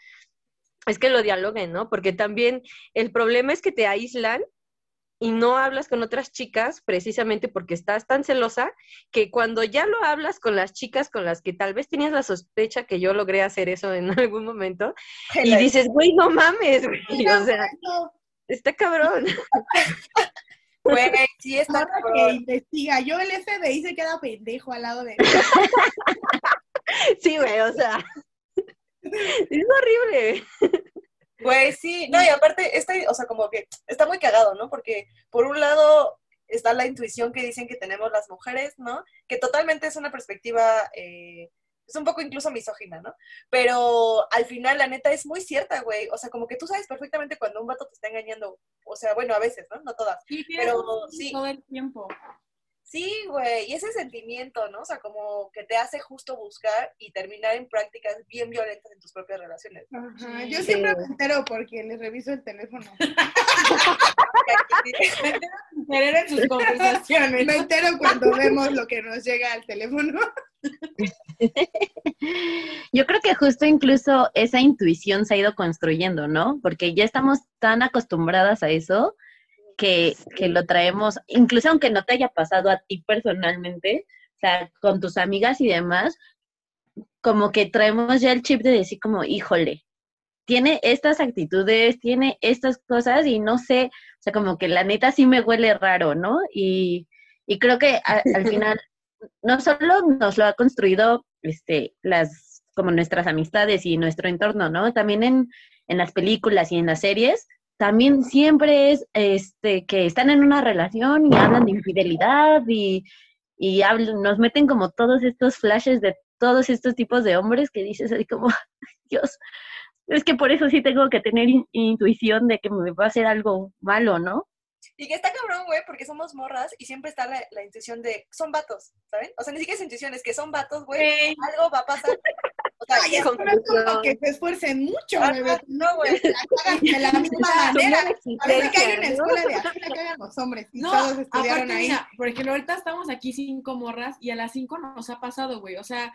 [SPEAKER 2] es que lo dialoguen, ¿no? Porque también el problema es que te aíslan y no hablas con otras chicas precisamente porque estás tan celosa que cuando ya lo hablas con las chicas con las que tal vez tenías la sospecha que yo logré hacer eso en algún momento y dices, güey, no mames, güey, o sea, está cabrón.
[SPEAKER 1] Güey, sí está cabrón.
[SPEAKER 4] que investiga. Yo el FBI se queda pendejo al lado de
[SPEAKER 2] Sí, güey, o sea, es horrible.
[SPEAKER 1] Pues sí, no, y aparte, este, o sea, como que está muy cagado, ¿no? Porque por un lado está la intuición que dicen que tenemos las mujeres, ¿no? Que totalmente es una perspectiva, eh, es un poco incluso misógina, ¿no? Pero al final, la neta, es muy cierta, güey. O sea, como que tú sabes perfectamente cuando un vato te está engañando. O sea, bueno, a veces, ¿no? No todas. pero sí.
[SPEAKER 3] Todo el tiempo.
[SPEAKER 1] Sí, güey, y ese sentimiento, ¿no? O sea, como que te hace justo buscar y terminar en prácticas bien violentas en tus propias relaciones.
[SPEAKER 4] Ajá, yo siempre me entero porque les reviso el teléfono.
[SPEAKER 3] me entero en sus conversaciones.
[SPEAKER 4] Me entero cuando vemos lo que nos llega al teléfono.
[SPEAKER 5] Yo creo que justo incluso esa intuición se ha ido construyendo, ¿no? Porque ya estamos tan acostumbradas a eso que, que, lo traemos, incluso aunque no te haya pasado a ti personalmente, o sea, con tus amigas y demás, como que traemos ya el chip de decir como, híjole, tiene estas actitudes, tiene estas cosas y no sé, o sea, como que la neta sí me huele raro, ¿no? Y, y creo que al final no solo nos lo ha construido este, las, como nuestras amistades y nuestro entorno, ¿no? También en, en las películas y en las series, también siempre es este, que están en una relación y hablan de infidelidad y, y hablan, nos meten como todos estos flashes de todos estos tipos de hombres que dices así como, Dios, es que por eso sí tengo que tener in- intuición de que me va a hacer algo malo, ¿no?
[SPEAKER 1] Y que está cabrón, güey, porque somos morras y siempre está la, la intuición de son vatos, ¿saben? O sea, ni siquiera es intuición, es que son vatos, güey, algo va a pasar.
[SPEAKER 4] Ay, es
[SPEAKER 1] es-
[SPEAKER 4] no es como que se esfuercen mucho,
[SPEAKER 1] Ajá,
[SPEAKER 4] bebé.
[SPEAKER 1] no, güey.
[SPEAKER 4] La cagan de la misma manera.
[SPEAKER 5] Son
[SPEAKER 4] Parece que hay una escuela de aquí la cagan los hombres y
[SPEAKER 3] No,
[SPEAKER 4] todos estudiaron
[SPEAKER 3] aparte,
[SPEAKER 4] ahí.
[SPEAKER 3] mira, por ejemplo, ahorita estamos aquí cinco morras y a las cinco nos ha pasado, güey. O sea,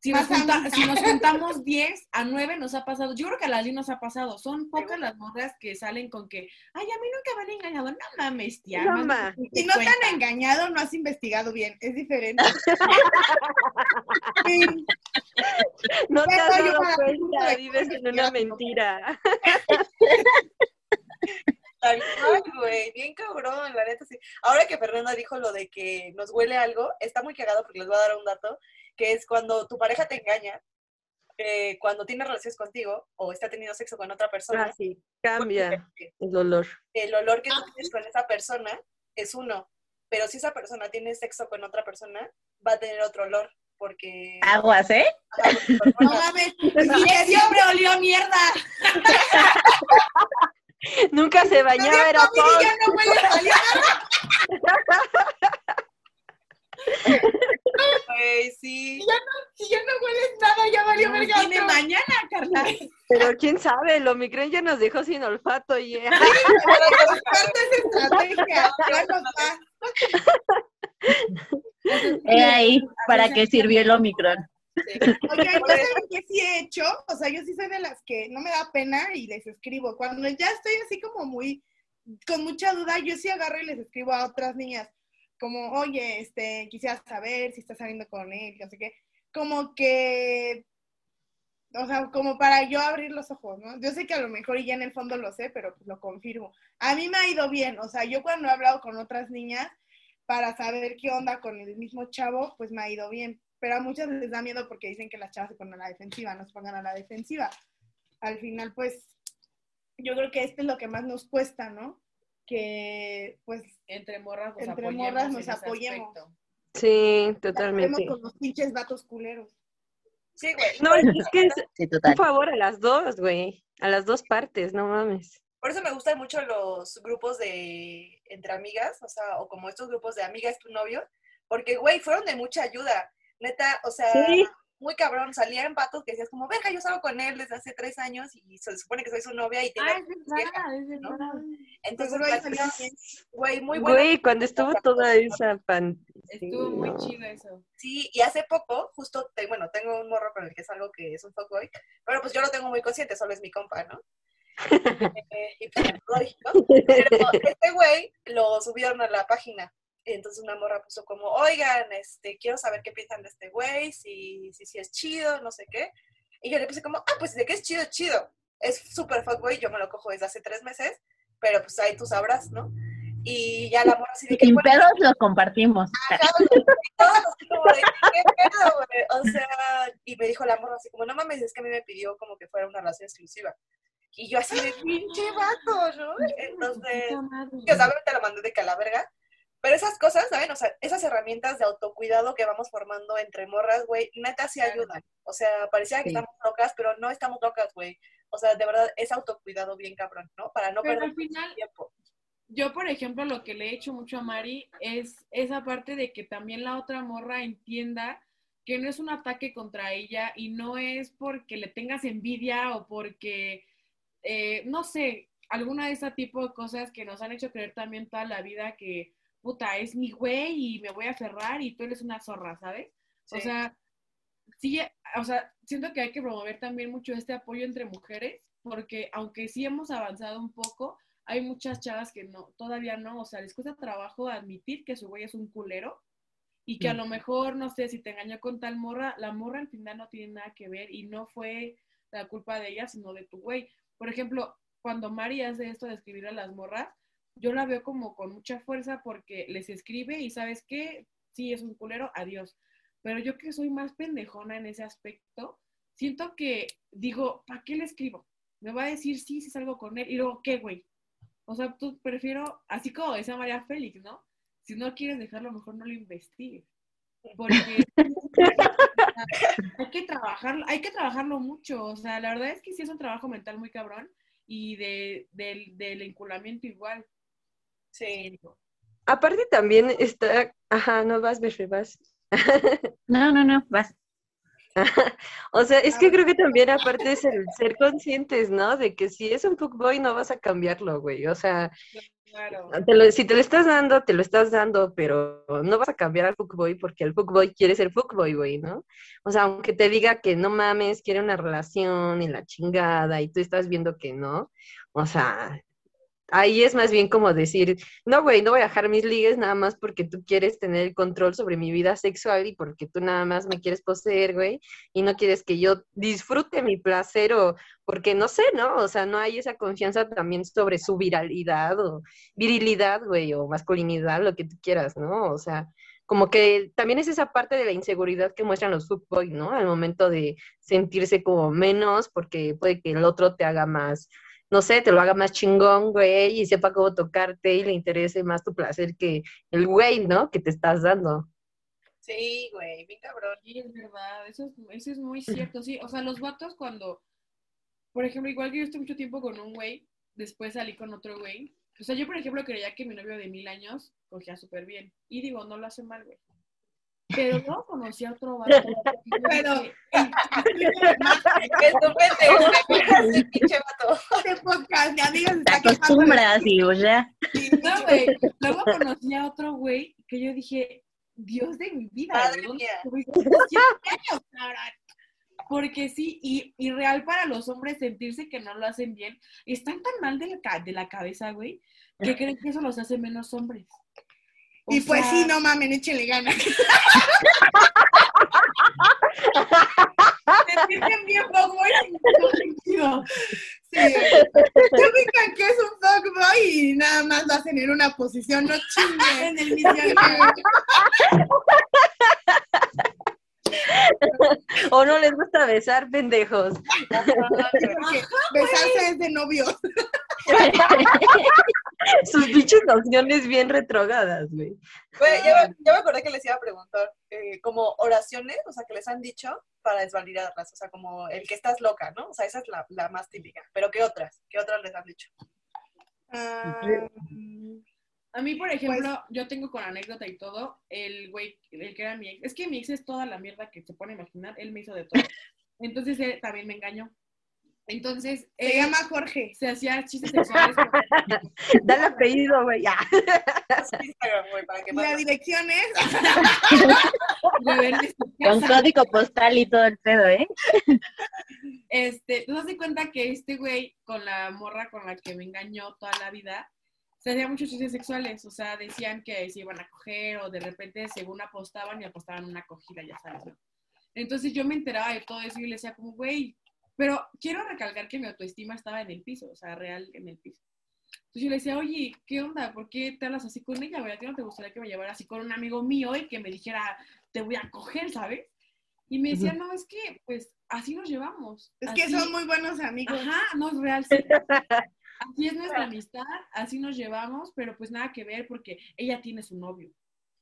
[SPEAKER 3] si nos, junta- si nos juntamos 10 a 9 nos ha pasado. Yo creo que a las 10 nos ha pasado. Son pocas las morras que salen con que, ay, a mí nunca me han engañado. No mames, tía.
[SPEAKER 2] No, ma.
[SPEAKER 4] Si
[SPEAKER 3] te
[SPEAKER 4] no te han engañado, no has investigado bien. Es diferente. Sí,
[SPEAKER 2] No te has dado cuenta, vives en una mentira.
[SPEAKER 1] Tal cual, güey, bien cabrón, la neta sí. Ahora que Fernanda dijo lo de que nos huele algo, está muy cagado porque les voy a dar un dato, que es cuando tu pareja te engaña, eh, cuando tiene relaciones contigo o está teniendo sexo con otra persona,
[SPEAKER 2] Ah, sí, cambia el olor.
[SPEAKER 1] el olor que tú tienes con esa persona es uno, pero si esa persona tiene sexo con otra persona, va a tener otro olor, porque...
[SPEAKER 5] Aguas, ¿eh?
[SPEAKER 1] Ajá, porque tu
[SPEAKER 4] no mames.
[SPEAKER 3] Y siempre olió mierda.
[SPEAKER 2] Nunca se bañaba, era
[SPEAKER 4] ya no huele a.
[SPEAKER 1] Güey, sí.
[SPEAKER 4] Si ya no hueles nada, ya valió verga.
[SPEAKER 3] viene mañana, Carla.
[SPEAKER 2] Pero quién sabe, el Omicron ya nos dejó sin olfato y eh,
[SPEAKER 4] Parte es estrategia. Ya nos va.
[SPEAKER 5] He ahí para que sirvió el Omicron.
[SPEAKER 1] Sí.
[SPEAKER 4] Oigan, ¿yo saben qué sí he hecho? O sea, yo sí soy de las que no me da pena y les escribo. Cuando ya estoy así como muy, con mucha duda, yo sí agarro y les escribo a otras niñas. Como, oye, este, quisiera saber si estás saliendo con él, no sé qué. Como que, o sea, como para yo abrir los ojos, ¿no? Yo sé que a lo mejor y ya en el fondo lo sé, pero pues lo confirmo. A mí me ha ido bien, o sea, yo cuando he hablado con otras niñas para saber qué onda con el mismo chavo, pues me ha ido bien. Pero a muchas les da miedo porque dicen que las chavas se ponen a la defensiva, no se pongan a la defensiva. Al final, pues, yo creo que esto es lo que más nos cuesta, ¿no? Que, pues,
[SPEAKER 3] Entre morras nos
[SPEAKER 4] Entre
[SPEAKER 3] apoyemos
[SPEAKER 4] morras nos apoyemos.
[SPEAKER 3] aspecto.
[SPEAKER 2] sí, totalmente.
[SPEAKER 4] con los pinches vatos culeros.
[SPEAKER 1] Sí, güey.
[SPEAKER 2] No, es que es
[SPEAKER 5] Sí,
[SPEAKER 2] un favor a las dos, güey, a las dos partes, no mames.
[SPEAKER 1] Por eso me gustan mucho los grupos de entre amigas, o sea, o como estos grupos de amigas tu novio, porque, güey, fueron de mucha ayuda. Neta, o sea,
[SPEAKER 2] Sí.
[SPEAKER 1] muy cabrón. Salían vatos que decías como, verga, yo salgo con él desde hace tres años y se supone que soy su novia y tiene...
[SPEAKER 3] Ah, es verdad, es verdad.
[SPEAKER 1] Entonces, pues,
[SPEAKER 4] bien.
[SPEAKER 1] güey, muy bueno.
[SPEAKER 2] Güey, cuando estuvo toda esa pan...
[SPEAKER 3] Estuvo muy chido eso.
[SPEAKER 1] Sí, y hace poco, justo, te- bueno, tengo un morro con el que es algo que es un fuckboy, pero pues yo lo tengo muy consciente, solo es mi compa, ¿no? Eh, y pues ¿no? Pero este güey lo subieron a la página. Entonces una morra puso como, oigan, este, quiero saber qué piensan de este güey, si, si, si es chido, no sé qué. Y yo le puse como, ah, pues de qué es chido, chido. Es súper fuckboy, yo me lo cojo desde hace tres meses, pero pues ahí tú sabrás, ¿no? Y ya la morra así de que,
[SPEAKER 5] Sin
[SPEAKER 1] bueno,
[SPEAKER 5] pedos lo compartimos.
[SPEAKER 1] Ajá, y todos así como de, ¿qué pedo, güey? O sea, y me dijo la morra así como, no mames, es que a mí me pidió como que fuera una relación exclusiva. Y yo así de, pinche vato, ¿no? Entonces, yo obviamente lo mandé de que a la verga. Pero esas cosas, ¿saben? O sea, esas herramientas de autocuidado que vamos formando entre morras, güey, neta sí ayudan. O sea, parecía que
[SPEAKER 5] Sí.
[SPEAKER 1] estamos locas, pero no estamos locas, güey. O sea, de verdad, es autocuidado bien cabrón, ¿no? Para no
[SPEAKER 3] Pero
[SPEAKER 1] perder
[SPEAKER 3] al final,
[SPEAKER 1] tiempo.
[SPEAKER 3] yo, por ejemplo, lo que le he hecho mucho a Mari es esa parte de que también la otra morra entienda que no es un ataque contra ella y no es porque le tengas envidia o porque, eh, no sé, alguna de ese tipo de cosas que nos han hecho creer también toda la vida que, puta, es mi güey y me voy a aferrar y tú eres una zorra, ¿sabes? O
[SPEAKER 1] Sí.
[SPEAKER 3] sea, sí, o sea, siento que hay que promover también mucho este apoyo entre mujeres, porque aunque sí hemos avanzado un poco, hay muchas chavas que no, todavía no, o sea, les cuesta trabajo admitir que su güey es un culero y que a lo mejor, no sé, si te engañó con tal morra, la morra al final no tiene nada que ver y no fue la culpa de ella, sino de tu güey. Por ejemplo, cuando Mari hace esto de escribir a las morras, yo la veo como con mucha fuerza porque les escribe y sabes qué, sí, es un culero, adiós. Pero yo que soy más pendejona en ese aspecto, siento que digo, ¿para qué le escribo? Me va a decir sí si salgo con él y luego, ¿qué, güey? O sea, tú prefiero, así como decía María Félix, ¿no? Si no quieres dejarlo, mejor no lo investigues. Porque hay que trabajarlo, hay que trabajarlo mucho. O sea, la verdad es que sí es un trabajo mental muy cabrón y de, del, del enculamiento igual.
[SPEAKER 1] Sí.
[SPEAKER 2] Aparte también está, ajá, no vas, Berre, vas.
[SPEAKER 5] No, no, no, vas.
[SPEAKER 2] O sea, es que creo que también aparte es el ser conscientes, ¿no? De que si es un fuckboy no vas a cambiarlo, güey. O sea,
[SPEAKER 3] Claro.
[SPEAKER 2] te lo- si te lo estás dando, te lo estás dando, pero no vas a cambiar al fuckboy porque el fuckboy quiere ser fuckboy, güey, ¿no? O sea, aunque te diga que no mames, quiere una relación y la chingada y tú estás viendo que no, o sea, ahí es más bien como decir, no, güey, no voy a dejar mis ligues nada más porque tú quieres tener el control sobre mi vida sexual y porque tú nada más me quieres poseer, güey, y no quieres que yo disfrute mi placer o porque no sé, ¿no? O sea, no hay esa confianza también sobre su viralidad o virilidad, güey, o masculinidad, lo que tú quieras, ¿no? O sea, como que también es esa parte de la inseguridad que muestran los fuckboys, ¿no? Al momento de sentirse como menos porque puede que el otro te haga más, no sé, te lo haga más chingón, güey, y sepa cómo tocarte y le interese más tu placer que el güey, ¿no? Que te estás dando.
[SPEAKER 1] Sí, güey, bien cabrón.
[SPEAKER 3] Sí, es verdad, eso es, eso es muy cierto, sí. O sea, los vatos cuando, por ejemplo, igual que yo estuve mucho tiempo con un güey, después salí con otro güey. O sea, yo, por ejemplo, creía que mi novio de mil años cogía súper bien. Y digo, no lo hace mal, güey. Pero luego conocí a otro vato.
[SPEAKER 4] Pero-
[SPEAKER 3] dije, "Ey,
[SPEAKER 1] Que tu mente, güey, ese pinche vato.
[SPEAKER 4] Este podcast, mi amiga se
[SPEAKER 5] Te
[SPEAKER 4] está quejando de-
[SPEAKER 5] acostumbras y pues ya.
[SPEAKER 3] No, güey. Luego conocí a otro güey que yo dije, Dios de mi vida,
[SPEAKER 1] Madre
[SPEAKER 3] cabrón. Porque sí, y, y real para los hombres sentirse que no lo hacen bien, están tan mal de la, ca- de la cabeza, güey, que creen que eso los hace menos hombres. O
[SPEAKER 4] Y pues
[SPEAKER 3] sea,
[SPEAKER 4] sí, no mamen, échenle ganas.
[SPEAKER 3] Se sienten bien fuckboy sin.
[SPEAKER 4] Sí. Yo ubican que es un fuckboy y nada más lo hacen en una posición, no chinguen.
[SPEAKER 3] En el mismo
[SPEAKER 2] O no les gusta besar, pendejos.
[SPEAKER 4] Besarse es de novios.
[SPEAKER 2] Sus bichos nociones bien retrogadas, güey.
[SPEAKER 1] Güey, ya, me- ya me acordé que les iba a preguntar, eh, como oraciones, o sea, que les han dicho para desvalidarlas, o sea, como el que estás loca, ¿no? O sea, esa es la, la más típica. Pero ¿qué otras? ¿Qué otras les han dicho?
[SPEAKER 4] Ah,
[SPEAKER 3] A mí, por ejemplo, yo tengo con anécdota y todo, el güey, el que era mi ex, es que mi ex es toda la mierda que se pone a imaginar, él me hizo de todo. Entonces él también me engañó. Entonces,
[SPEAKER 4] se
[SPEAKER 3] él
[SPEAKER 4] llama Jorge.
[SPEAKER 3] se hacía chistes sexuales con-
[SPEAKER 2] Da el apellido, güey, ya.
[SPEAKER 1] Su Instagram, güey, para que
[SPEAKER 4] Y la dirección es.
[SPEAKER 5] Con código postal y todo el pedo, ¿eh?
[SPEAKER 3] Este, ¿tú das de cuenta que este güey, con la morra con la que me engañó toda la vida, hacía muchos chistes sexuales? O sea, decían que se iban a coger o de repente según apostaban y apostaban una acogida, ya sabes, ¿no? Entonces yo me enteraba de todo eso y le decía como, güey, pero quiero recalcar que mi autoestima estaba en el piso, o sea, real en el piso. Entonces yo le decía, oye, ¿qué onda? ¿Por qué te hablas así con ella? ¿A ti no te gustaría que me llevara así con un amigo mío y que me dijera, te voy a coger, ¿sabes? Y me decía, no, es que, pues, así nos llevamos.
[SPEAKER 4] Es que
[SPEAKER 3] así-
[SPEAKER 4] son muy buenos amigos.
[SPEAKER 3] Ajá, no es real, sí. Así es nuestra amistad, así nos llevamos, pero pues nada que ver porque ella tiene su novio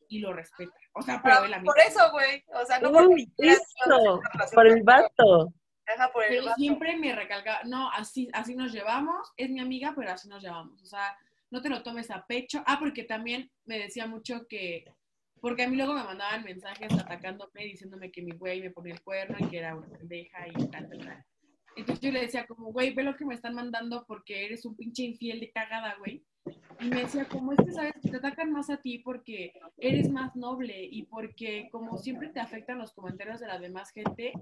[SPEAKER 3] y lo respeta. O sea, pero
[SPEAKER 1] Pero
[SPEAKER 3] él a mí.
[SPEAKER 1] por eso, güey. O sea, no una relación
[SPEAKER 2] por el vato.
[SPEAKER 1] Ajá, por el
[SPEAKER 3] Pero
[SPEAKER 1] vato.
[SPEAKER 3] siempre me recalcaba, no, así, así nos llevamos, es mi amiga, pero así nos llevamos. O sea, no te lo tomes a pecho. Ah, porque también me decía mucho que, porque a mí luego me mandaban mensajes atacándome, diciéndome que mi güey me ponía el cuerno y que era una pendeja y tal, tal, tal. Entonces yo le decía como, güey, ve lo que me están mandando porque eres un pinche infiel de cagada, güey. Y me decía, como es que sabes que te atacan más a ti porque eres más noble y porque como siempre te afectan los comentarios de la demás gente,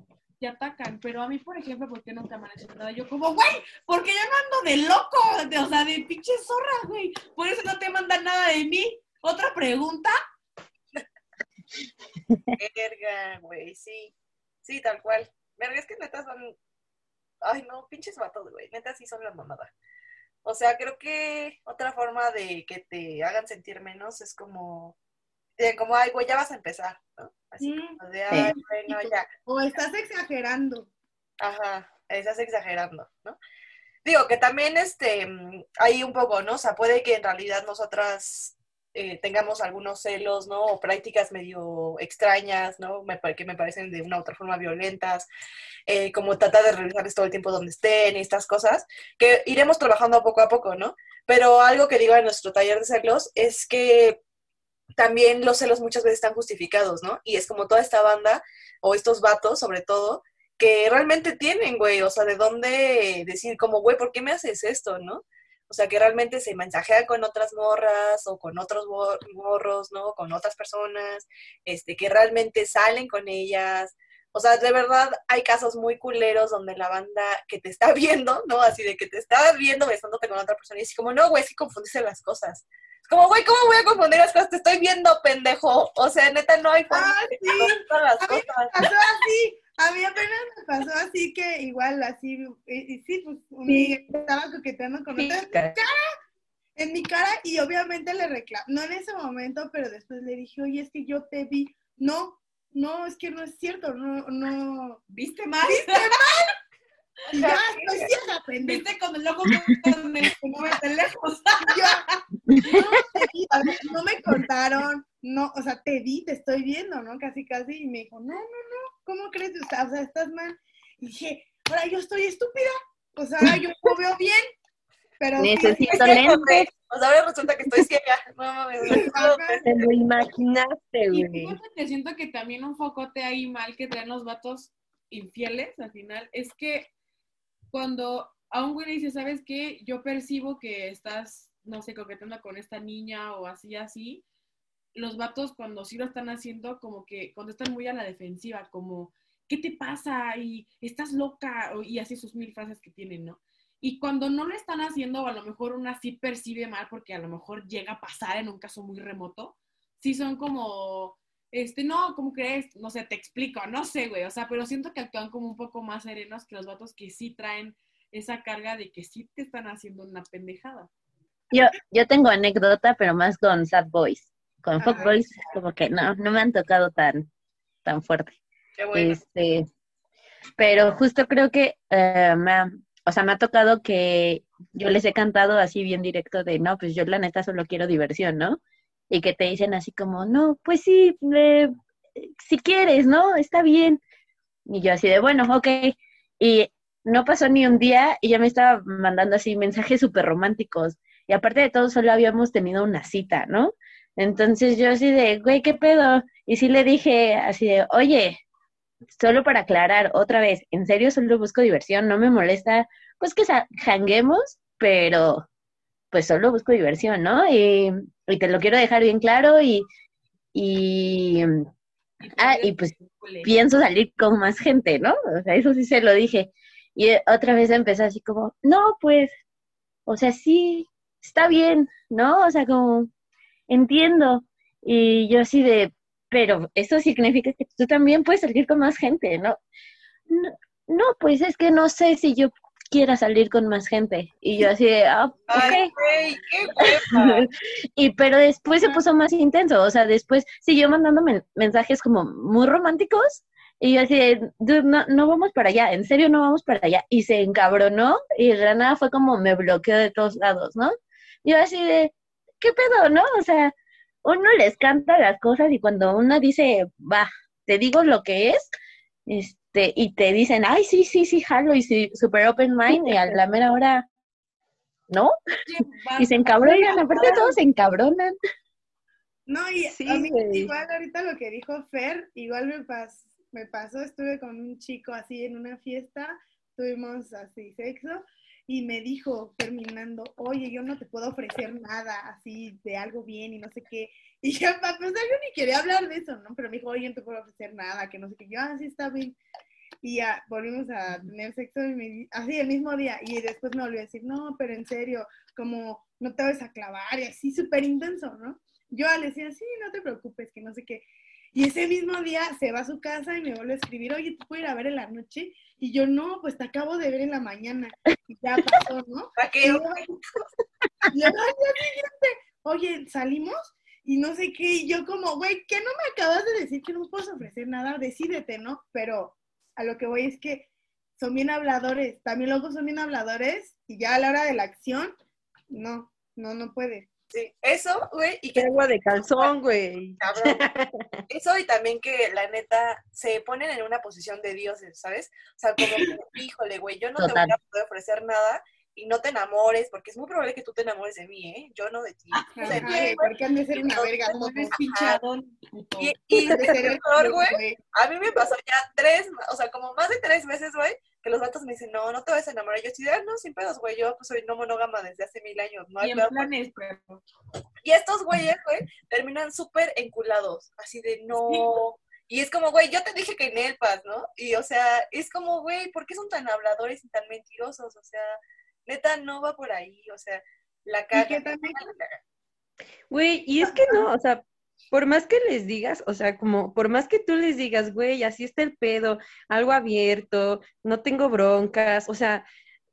[SPEAKER 3] te atacan. Pero a mí, por ejemplo, ¿por qué nunca me han hecho nada? Yo como, güey, porque yo no ando de loco, de, o sea, de pinche zorra, güey. Por eso no te mandan nada de mí. Otra pregunta.
[SPEAKER 1] Verga, güey, sí. Sí, tal cual. Verga, es que neta son. Ay, no, pinches vatos, güey. Neta sí son la mamada. O sea, creo que otra forma de que te hagan sentir menos es como. de como, ay, güey, ya vas a empezar, ¿no? Así
[SPEAKER 4] Mm,
[SPEAKER 1] como de, ay, bueno, ya.
[SPEAKER 4] O estás exagerando.
[SPEAKER 1] Ajá, estás exagerando, ¿no? Digo que también este mm, hay un poco, ¿no? O sea, puede que en realidad nosotras eh, tengamos algunos celos, ¿no? O prácticas medio extrañas, ¿no? Me, que me parecen de una u otra forma violentas, eh, como tratar de revisarles todo el tiempo donde estén y estas cosas, que iremos trabajando poco a poco, ¿no? Pero algo que digo en nuestro taller de celos es que también los celos muchas veces están justificados, ¿no? Y es como toda esta banda, o estos vatos sobre todo, que realmente tienen, güey, o sea, de dónde decir como, güey, ¿por qué me haces esto, no? O sea, que realmente se mensajea con otras morras o con otros morros, ¿no? Con otras personas, este, que realmente salen con ellas. O sea, de verdad hay casos muy culeros donde la banda que te está viendo, ¿no? Así de que te está viendo besándote con otra persona y así como, no, güey, es que confundiste las cosas. Es como, güey, ¿cómo voy a confundir las cosas? Te estoy viendo, pendejo. O sea, neta, no hay
[SPEAKER 4] forma ah, sí. las cosas. Pasó así. A mí apenas me pasó así que igual, así, y, sí, pues sí. estaba coqueteando con otra en mi cara, en mi cara, y obviamente le reclamé, no en ese momento, pero después le dije, oye, es que yo te vi, no, no, es que no es cierto, no, no.
[SPEAKER 3] ¿Viste mal?
[SPEAKER 4] ¿Viste mal? Y ya estoy ciega, pendejo.
[SPEAKER 3] Viste con el ojo que me de lejos.
[SPEAKER 4] Yo, no, no me contaron, no, o sea, te vi, te estoy viendo, ¿no? Casi, casi, y me dijo, no, no, no, ¿cómo crees? O sea, estás mal. Y dije, ahora yo estoy estúpida, o sea, ahora yo lo veo bien, pero...
[SPEAKER 5] Necesito lentes.
[SPEAKER 1] O sea, ahora resulta que estoy ciega. No mames.
[SPEAKER 5] Te lo imaginaste, güey.
[SPEAKER 3] Y siento que también un focote ahí mal que traen los vatos infieles al final es que cuando a un güey le dice, ¿sabes qué? Yo percibo que estás, no sé, coqueteando con esta niña o así, así, los vatos cuando sí lo están haciendo, como que contestan muy a la defensiva, como, ¿qué te pasa? Y estás loca, y así sus mil frases que tienen, ¿no? Y cuando no lo están haciendo, o a lo mejor una sí percibe mal, porque a lo mejor llega a pasar en un caso muy remoto, sí son como, este, no, ¿cómo crees? No sé, te explico, no sé, güey, o sea, pero siento que actúan como un poco más serenos que los vatos que sí traen esa carga de que sí te están haciendo una pendejada.
[SPEAKER 5] Yo, yo tengo anécdota, pero más con Sad Boys con Boys como que no, no me han tocado tan, tan fuerte.
[SPEAKER 1] Qué bueno.
[SPEAKER 5] Este, pero justo creo que eh, me ha, o sea, me ha tocado que yo les he cantado así bien directo de, no, pues yo la neta solo quiero diversión, ¿no? Y que te dicen así como, no, pues sí, si quieres, ¿no? Está bien. Y yo así de, bueno, ok. Y no pasó ni un día y ya me estaba mandando así mensajes súper románticos. Y aparte de todo, solo habíamos tenido una cita, ¿no? Entonces yo así de, güey, ¿qué pedo? Y sí le dije así de, oye, solo para aclarar otra vez, en serio solo busco diversión, no me molesta, pues que janguemos, pero pues solo busco diversión, ¿no? Y, y te lo quiero dejar bien claro y, y, ah, y pues pienso salir con más gente, ¿no? O sea, eso sí se lo dije. Y otra vez empezó así como, no, pues, o sea, sí, está bien, ¿no? O sea, como, entiendo. Y yo así de, pero eso significa que tú también puedes salir con más gente, ¿no? No, pues es que no sé si yo quiera salir con más gente. Y yo así de, ah, ok. y pero después se puso más intenso, o sea, después siguió mandándome mensajes como muy románticos. Y yo así de, no, no vamos para allá, en serio no vamos para allá. Y se encabronó y Rana fue como me bloqueó de todos lados, ¿no? Yo así de, ¿qué pedo, no? O sea, uno les canta las cosas y cuando uno dice, va, te digo lo que es, este, y te dicen, ay, sí, sí, sí, jalo, y sí, super open mind, y a la mera hora, ¿no? y se encabronan, aparte todos se encabronan.
[SPEAKER 4] No, y a mí, igual ahorita lo que dijo Fer, igual me, me pasó, estuve con un chico así en una fiesta, tuvimos así sexo, y me dijo terminando, oye, yo no te puedo ofrecer nada así de algo bien y no sé qué. Y yo, pues yo ni quería hablar de eso, ¿no? Pero me dijo, oye, no te puedo ofrecer nada, que no sé qué. Yo, así ah, está bien. Y ya volvimos a tener sexo y así el mismo día. Y después me volvió a decir, no, pero en serio, como no te vas a clavar y así súper intenso, ¿no? Yo le decía, sí, no te preocupes, que no sé qué. Y ese mismo día se va a su casa y me vuelve a escribir, oye, ¿te puedo ir a ver en la noche? Y yo, no, pues te acabo de ver en la mañana. Y ya pasó, ¿no?
[SPEAKER 1] ¿Para qué?
[SPEAKER 4] oye, salimos y no sé qué. Y yo como, güey, ¿qué no me acabas de decir que no puedes ofrecer nada? Decídete, ¿no? Pero a lo que voy es que son bien habladores. También luego son bien habladores y ya a la hora de la acción, no, no, no puede.
[SPEAKER 1] Sí, eso, güey, y
[SPEAKER 2] Qué
[SPEAKER 1] que
[SPEAKER 2] agua de calzón, güey.
[SPEAKER 1] cabrón. Eso y también que la neta se ponen en una posición de dioses, ¿sabes? O sea, como, híjole, güey, yo no te
[SPEAKER 5] Total.
[SPEAKER 1] voy a poder ofrecer nada y no te enamores, porque es muy probable que tú te enamores de mí, ¿eh? Yo no de ti.
[SPEAKER 4] Ajá,
[SPEAKER 1] De mí,
[SPEAKER 4] güey. porque han de ser una verga
[SPEAKER 3] Como eres pinchadón.
[SPEAKER 1] Y, y
[SPEAKER 4] Han de ser el
[SPEAKER 1] mejor, güey,
[SPEAKER 4] güey.
[SPEAKER 1] a mí me pasó ya tres, o sea, como más de tres veces, güey, que los vatos me dicen, no, no te vas a enamorar. Yo estoy, ah, no, sin pedos, güey, yo pues soy no monógama desde hace mil años, no
[SPEAKER 3] Y
[SPEAKER 1] hay pedo.
[SPEAKER 3] planes, pero
[SPEAKER 1] Y estos güeyes, güey, terminan súper enculados, así de no. Y es como, güey, yo te dije que en el paz, ¿no? Y o sea, es como, güey, ¿por qué son tan habladores y tan mentirosos? O sea, neta, no va por ahí, o sea,
[SPEAKER 4] Y
[SPEAKER 1] la caga.
[SPEAKER 2] Güey, y es que no, o sea, por más que les digas, o sea, como por más que tú les digas, güey, así está el pedo, algo abierto, no tengo broncas, o sea,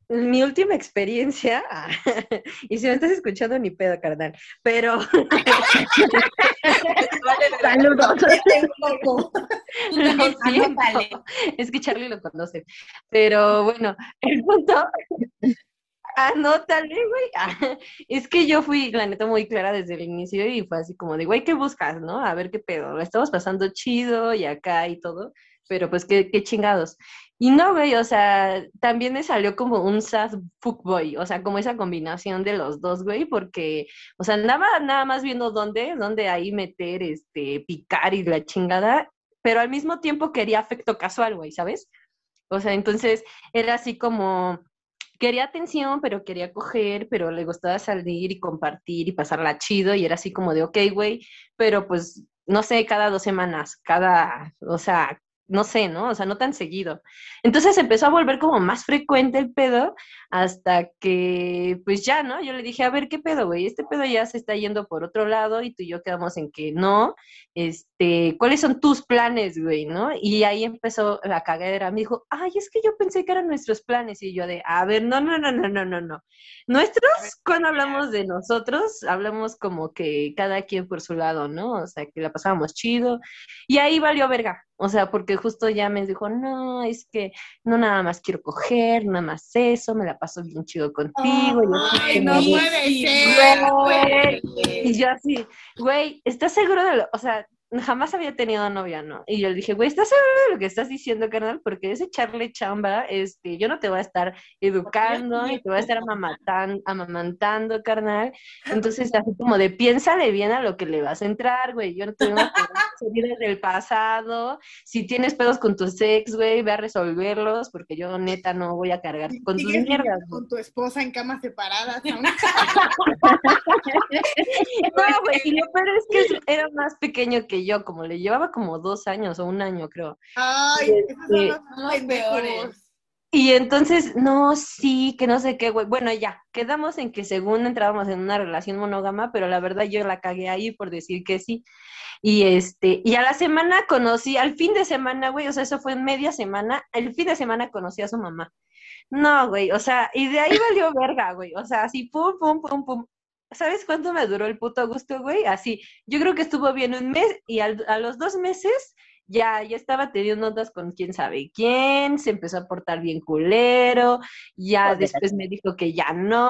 [SPEAKER 2] mi última experiencia, y si me estás escuchando, ni pedo, carnal, pero.
[SPEAKER 5] Saludos.
[SPEAKER 4] este
[SPEAKER 2] Lo siento. Es que Charlie lo conoce. Pero bueno, el punto. Anótale, güey. Ah, Es que yo fui, la neta, muy clara desde el inicio y fue así como de, güey, ¿qué buscas, no? A ver qué pedo. Estamos pasando chido y acá y todo, pero pues qué, qué chingados. Y no, güey, o sea, también me salió como un sad fuckboy, o sea, como esa combinación de los dos, güey, porque, o sea, andaba nada más viendo dónde, dónde ahí meter, este, picar y la chingada, pero al mismo tiempo quería afecto casual, güey, ¿sabes? O sea, entonces era así como, quería atención, pero quería coger, pero le gustaba salir y compartir y pasarla chido, y era así como de, ok, güey, pero pues, no sé, cada dos semanas, cada, o sea, no sé, ¿no? O sea, no tan seguido. Entonces empezó a volver como más frecuente el pedo hasta que, pues ya, ¿no? Yo le dije, a ver, ¿qué pedo, güey? Este pedo ya se está yendo por otro lado y tú y yo quedamos en que no. Este, ¿cuáles son tus planes, güey, no? Y ahí empezó la cagadera. Me dijo, ay, es que yo pensé que eran nuestros planes. Y yo de, a ver, no, no, no, no, no, no, no. Nuestros, cuando hablamos de nosotros, hablamos como que cada quien por su lado, ¿no? O sea, que la pasábamos chido. Y ahí valió verga. O sea, porque justo ya me dijo, no, es que no nada más quiero coger, nada más eso, me la paso bien chido contigo. y
[SPEAKER 4] Ay, no
[SPEAKER 2] me gusta".
[SPEAKER 4] puede ser,
[SPEAKER 2] güey. Y yo así, güey, ¿estás seguro de lo, o sea, jamás había tenido novia, ¿no? Y yo le dije, güey, ¿estás seguro de lo que estás diciendo, carnal? Porque ese echarle chamba, este, yo no te voy a estar educando y te voy a estar amamantando, amamantando, carnal. Entonces, así como de, piénsale bien a lo que le vas a entrar, güey. Yo no tengo heridas del pasado. Si tienes pedos con tus ex, güey, ve a resolverlos, porque yo neta no voy a cargar con tus mierdas,
[SPEAKER 4] con tu esposa en camas separadas.
[SPEAKER 2] No, güey, y lo peor es que era más pequeño que yo, como le llevaba como dos años o un año, creo.
[SPEAKER 4] Ay, esos son los
[SPEAKER 3] Son los
[SPEAKER 4] pendejos.
[SPEAKER 3] peores.
[SPEAKER 2] Y entonces, no, sí, que no sé qué, güey. Bueno, ya, quedamos en que según entrábamos en una relación monógama, pero la verdad yo la cagué ahí por decir que sí. Y este, y a la semana conocí, al fin de semana, güey, o sea, eso fue en media semana, el fin de semana conocí a su mamá. No, güey, o sea, y de ahí valió verga, güey. O sea, así, pum, pum, pum, pum. ¿Sabes cuánto me duró el puto gusto, güey? Así, yo creo que estuvo bien un mes y al- a los dos meses ya, ya estaba teniendo notas con quién sabe quién, se empezó a portar bien culero, ya después me dijo que ya no,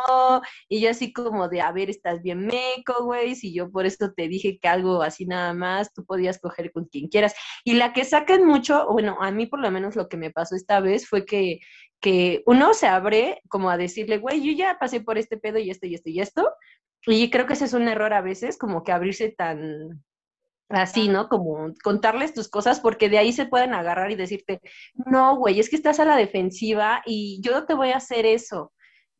[SPEAKER 2] y yo así como de, a ver, estás bien meco, güey, si yo por eso te dije que algo así nada más, tú podías coger con quien quieras. Y la que sacan mucho, bueno, a mí por lo menos lo que me pasó esta vez fue que, que uno se abre como a decirle, güey, yo ya pasé por este pedo y esto y esto y esto, y creo que ese es un error a veces, como que abrirse tan así, ¿no? Como contarles tus cosas, porque de ahí se pueden agarrar y decirte, no, güey, es que estás a la defensiva y yo no te voy a hacer eso.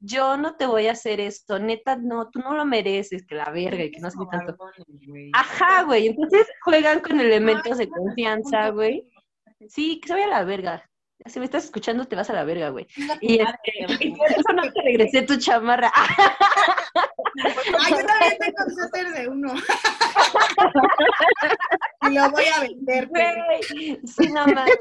[SPEAKER 2] Yo no te voy a hacer esto, neta, no, tú no lo mereces, que la verga y que no sé qué tanto. Ajá, güey, entonces juegan con elementos de confianza, güey. Sí, que se vaya a la verga. Si me estás escuchando, te vas a la verga, güey. Y, este, y por eso no te regresé tu chamarra.
[SPEAKER 4] Ay, yo también tengo suéter de uno. y lo voy a vender.
[SPEAKER 2] Güey, sí, no mames,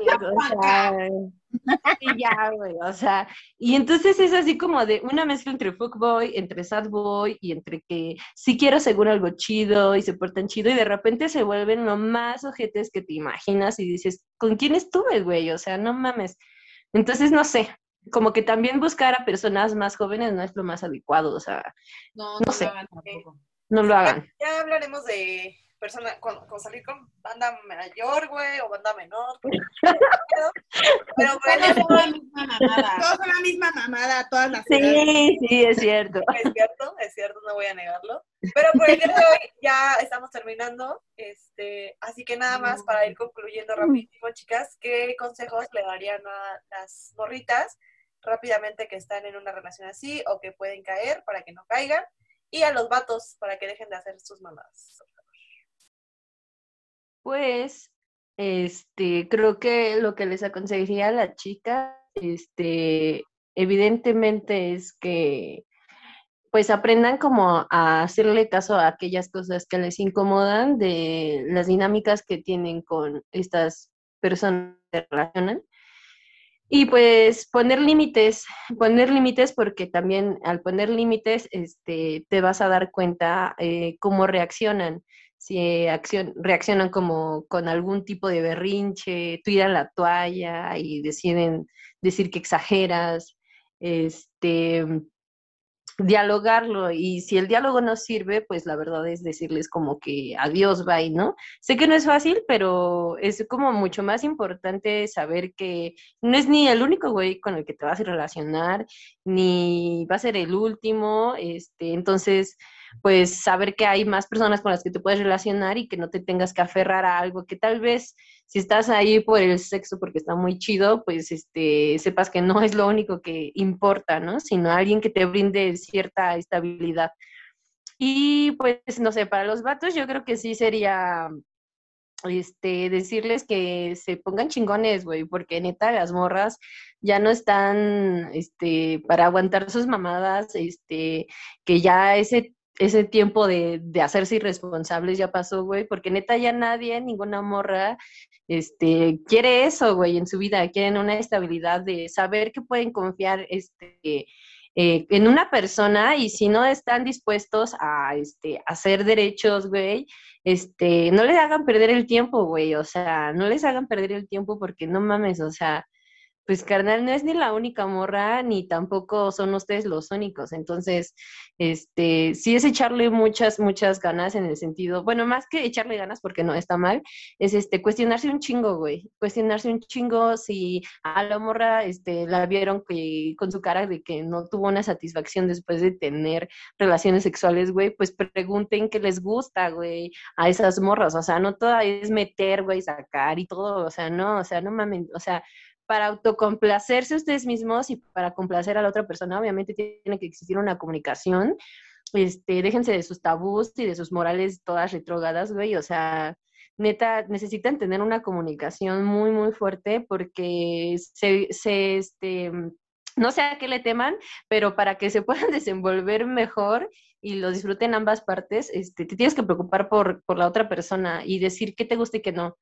[SPEAKER 2] sí, ya, güey, o sea, y entonces es así como de una mezcla entre fuckboy, entre sad boy y entre que sí quiero seguro algo chido y se portan chido y de repente se vuelven lo más ojetes que te imaginas y dices, ¿con quién estuve, güey? O sea, no mames. Entonces, no sé, como que también buscar a personas más jóvenes no es lo más adecuado, o sea,
[SPEAKER 3] No,
[SPEAKER 2] No
[SPEAKER 3] no,
[SPEAKER 2] sé.
[SPEAKER 3] lo hagan tampoco.
[SPEAKER 2] No lo hagan.
[SPEAKER 1] Ya hablaremos de persona, con, con salir con banda mayor, güey, o banda menor. Pero bueno,
[SPEAKER 3] Todos son la misma mamada.
[SPEAKER 4] Todos son la misma mamada, todas las
[SPEAKER 2] Sí, sí, es cierto.
[SPEAKER 1] es cierto, es cierto, no voy a negarlo. Pero por el día de hoy ya estamos terminando, este, así que nada más para ir concluyendo rapidísimo, chicas, ¿qué consejos le darían a las morritas rápidamente que están en una relación así o que pueden caer para que no caigan? Y a los vatos para que dejen de hacer sus mamadas.
[SPEAKER 2] Pues, este, creo que lo que les aconsejaría a la chica, este, evidentemente es que pues aprendan como a hacerle caso a aquellas cosas que les incomodan de las dinámicas que tienen con estas personas que se relacionan. Y pues poner límites, poner límites porque también al poner límites este, te vas a dar cuenta eh, cómo reaccionan. Si accion- reaccionan como con algún tipo de berrinche, tiran la toalla y deciden decir que exageras, este, dialogarlo y si el diálogo no sirve, pues la verdad es decirles como que adiós, bye, ¿no? Sé que no es fácil, pero es como mucho más importante saber que no es ni el único güey con el que te vas a relacionar, ni va a ser el último, este, entonces, pues saber que hay más personas con las que te puedes relacionar y que no te tengas que aferrar a algo que tal vez si estás ahí por el sexo porque está muy chido, pues este, sepas que no es lo único que importa, ¿no? Sino alguien que te brinde cierta estabilidad. Y pues, no sé, para los vatos yo creo que sí sería este, decirles que se pongan chingones, güey, porque neta las morras ya no están, este, para aguantar sus mamadas, este, que ya ese, ese tiempo de, de hacerse irresponsables ya pasó, güey, porque neta ya nadie, ninguna morra, este, quiere eso, güey, en su vida, quieren una estabilidad de saber que pueden confiar, este, eh, en una persona y si no están dispuestos a, este, hacer derechos, güey, este, no les hagan perder el tiempo, güey, o sea, no les hagan perder el tiempo porque no mames, o sea, pues carnal, no es ni la única morra, ni tampoco son ustedes los únicos. Entonces, este, sí es echarle muchas, muchas ganas en el sentido, bueno, más que echarle ganas porque no está mal, es este, cuestionarse un chingo, güey. Cuestionarse un chingo si a la morra, este, la vieron que con su cara de que no tuvo una satisfacción después de tener relaciones sexuales, güey, pues pregunten qué les gusta, güey, a esas morras. O sea, no toda es meter, güey, sacar y todo, o sea, no, o sea, no mames, o sea, para autocomplacerse ustedes mismos y para complacer a la otra persona, obviamente tiene que existir una comunicación. Este, déjense de sus tabús y de sus morales todas retrógadas, güey. O sea, neta, necesitan tener una comunicación muy, muy fuerte porque se, se este, no sé a qué le teman, pero para que se puedan desenvolver mejor y lo disfruten ambas partes, este, te tienes que preocupar por, por la otra persona y decir qué te gusta y qué no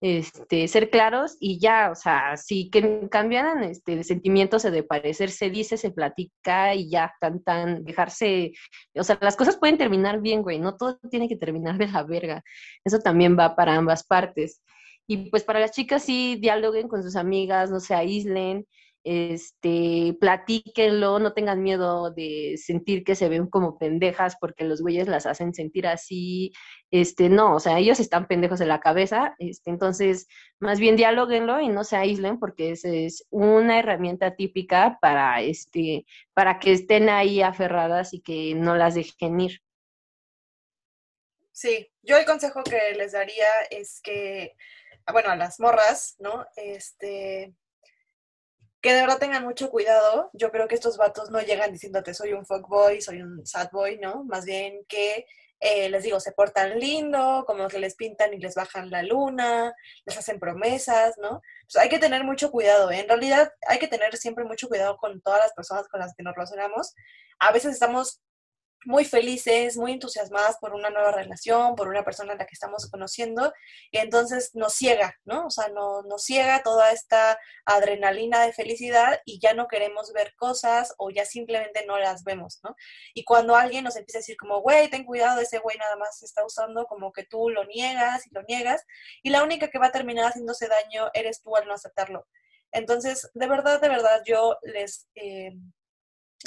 [SPEAKER 2] este, ser claros y ya, o sea, si que cambiaran este, de sentimientos de parecer, se dice, se platica y ya, tan, tan, dejarse, o sea, las cosas pueden terminar bien, güey, no todo tiene que terminar de la verga, eso también va para ambas partes. Y pues para las chicas sí, dialoguen con sus amigas, no se aíslen, este, platíquenlo, no tengan miedo de sentir que se ven como pendejas porque los güeyes las hacen sentir así, este, no, o sea, ellos están pendejos en la cabeza, este, entonces, más bien dialoguenlo y no se aíslen porque esa es una herramienta típica para, este, para que estén ahí aferradas y que no las dejen ir.
[SPEAKER 1] Sí, yo el consejo que les daría es que, bueno, a las morras, ¿no? Este, que de verdad tengan mucho cuidado. Yo creo que estos vatos no llegan diciéndote soy un fuckboy, soy un sad boy, ¿no? Más bien que eh, les digo, se portan lindo, como que les pintan y les bajan la luna, les hacen promesas, ¿no? Pues hay que tener mucho cuidado. En realidad hay que tener siempre mucho cuidado con todas las personas con las que nos relacionamos. A veces estamos muy felices, muy entusiasmadas por una nueva relación, por una persona a la que estamos conociendo, y entonces nos ciega, ¿no? O sea, no, nos ciega toda esta adrenalina de felicidad y ya no queremos ver cosas o ya simplemente no las vemos, ¿no? Y cuando alguien nos empieza a decir como, güey, ten cuidado, ese güey nada más se está usando, como que tú lo niegas y lo niegas, y la única que va a terminar haciéndose daño eres tú al no aceptarlo. Entonces, de verdad, de verdad, yo les... Eh,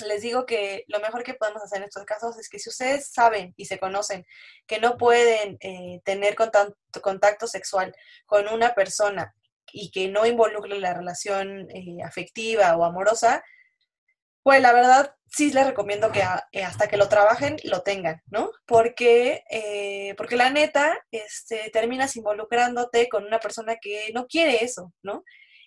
[SPEAKER 1] les digo que lo mejor que podemos hacer en estos casos es que si ustedes saben y se conocen que no pueden eh, tener contacto, sexual con una persona y que no involucre la relación eh, afectiva o amorosa, pues la verdad sí les recomiendo que eh, hasta que lo trabajen lo tengan, ¿no? Porque, porque la neta, este, terminas involucrándote con una persona que no quiere eso, ¿no?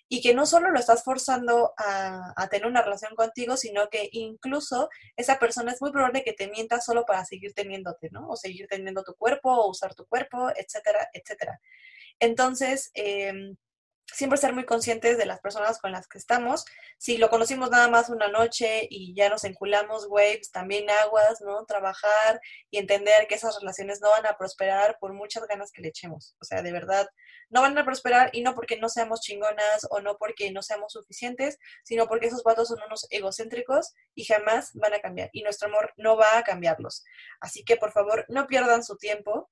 [SPEAKER 1] Y que no solo lo estás forzando a, a, tener una relación contigo, sino que incluso esa persona es muy probable que te mienta solo para seguir teniéndote, ¿no? O seguir teniendo tu cuerpo, o usar tu cuerpo, etcétera, etcétera. Entonces, eh, siempre ser muy conscientes de las personas con las que estamos. Si lo conocimos nada más una noche y ya nos enculamos, güey, pues también aguas, ¿no? Trabajar y entender que esas relaciones no van a prosperar por muchas ganas que le echemos. O sea, de verdad, no van a prosperar y no porque no seamos chingonas o no porque no seamos suficientes, sino porque esos vatos son unos egocéntricos y jamás van a cambiar. Y nuestro amor no va a cambiarlos. Así que, por favor, no pierdan su tiempo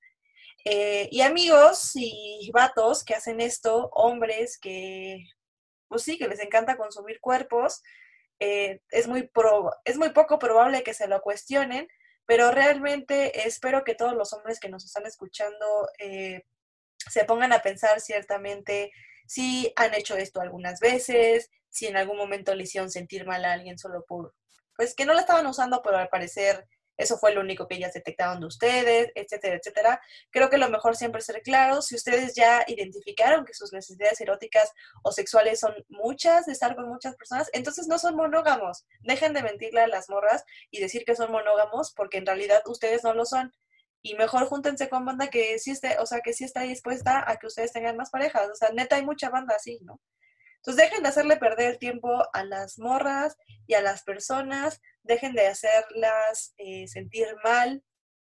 [SPEAKER 1] eh, y amigos y vatos que hacen esto, hombres que, pues sí, que les encanta consumir cuerpos, eh, es, muy es muy poco probable que se lo cuestionen, pero realmente espero que todos los hombres que nos están escuchando eh, se pongan a pensar ciertamente si han hecho esto algunas veces, si en algún momento le hicieron sentir mal a alguien solo por, pues que no la estaban usando, pero al parecer eso fue lo único que ellas detectaron de ustedes, etcétera, etcétera. Creo que lo mejor siempre es ser claro. Si ustedes ya identificaron que sus necesidades eróticas o sexuales son muchas, de estar con muchas personas, entonces no son monógamos. Dejen de mentirle a las morras y decir que son monógamos porque en realidad ustedes no lo son. Y mejor júntense con banda que sí esté, o sea, que sí está dispuesta a que ustedes tengan más parejas. O sea, neta hay mucha banda así, ¿no? Entonces dejen de hacerle perder el tiempo a las morras y a las personas, dejen de hacerlas eh, sentir mal,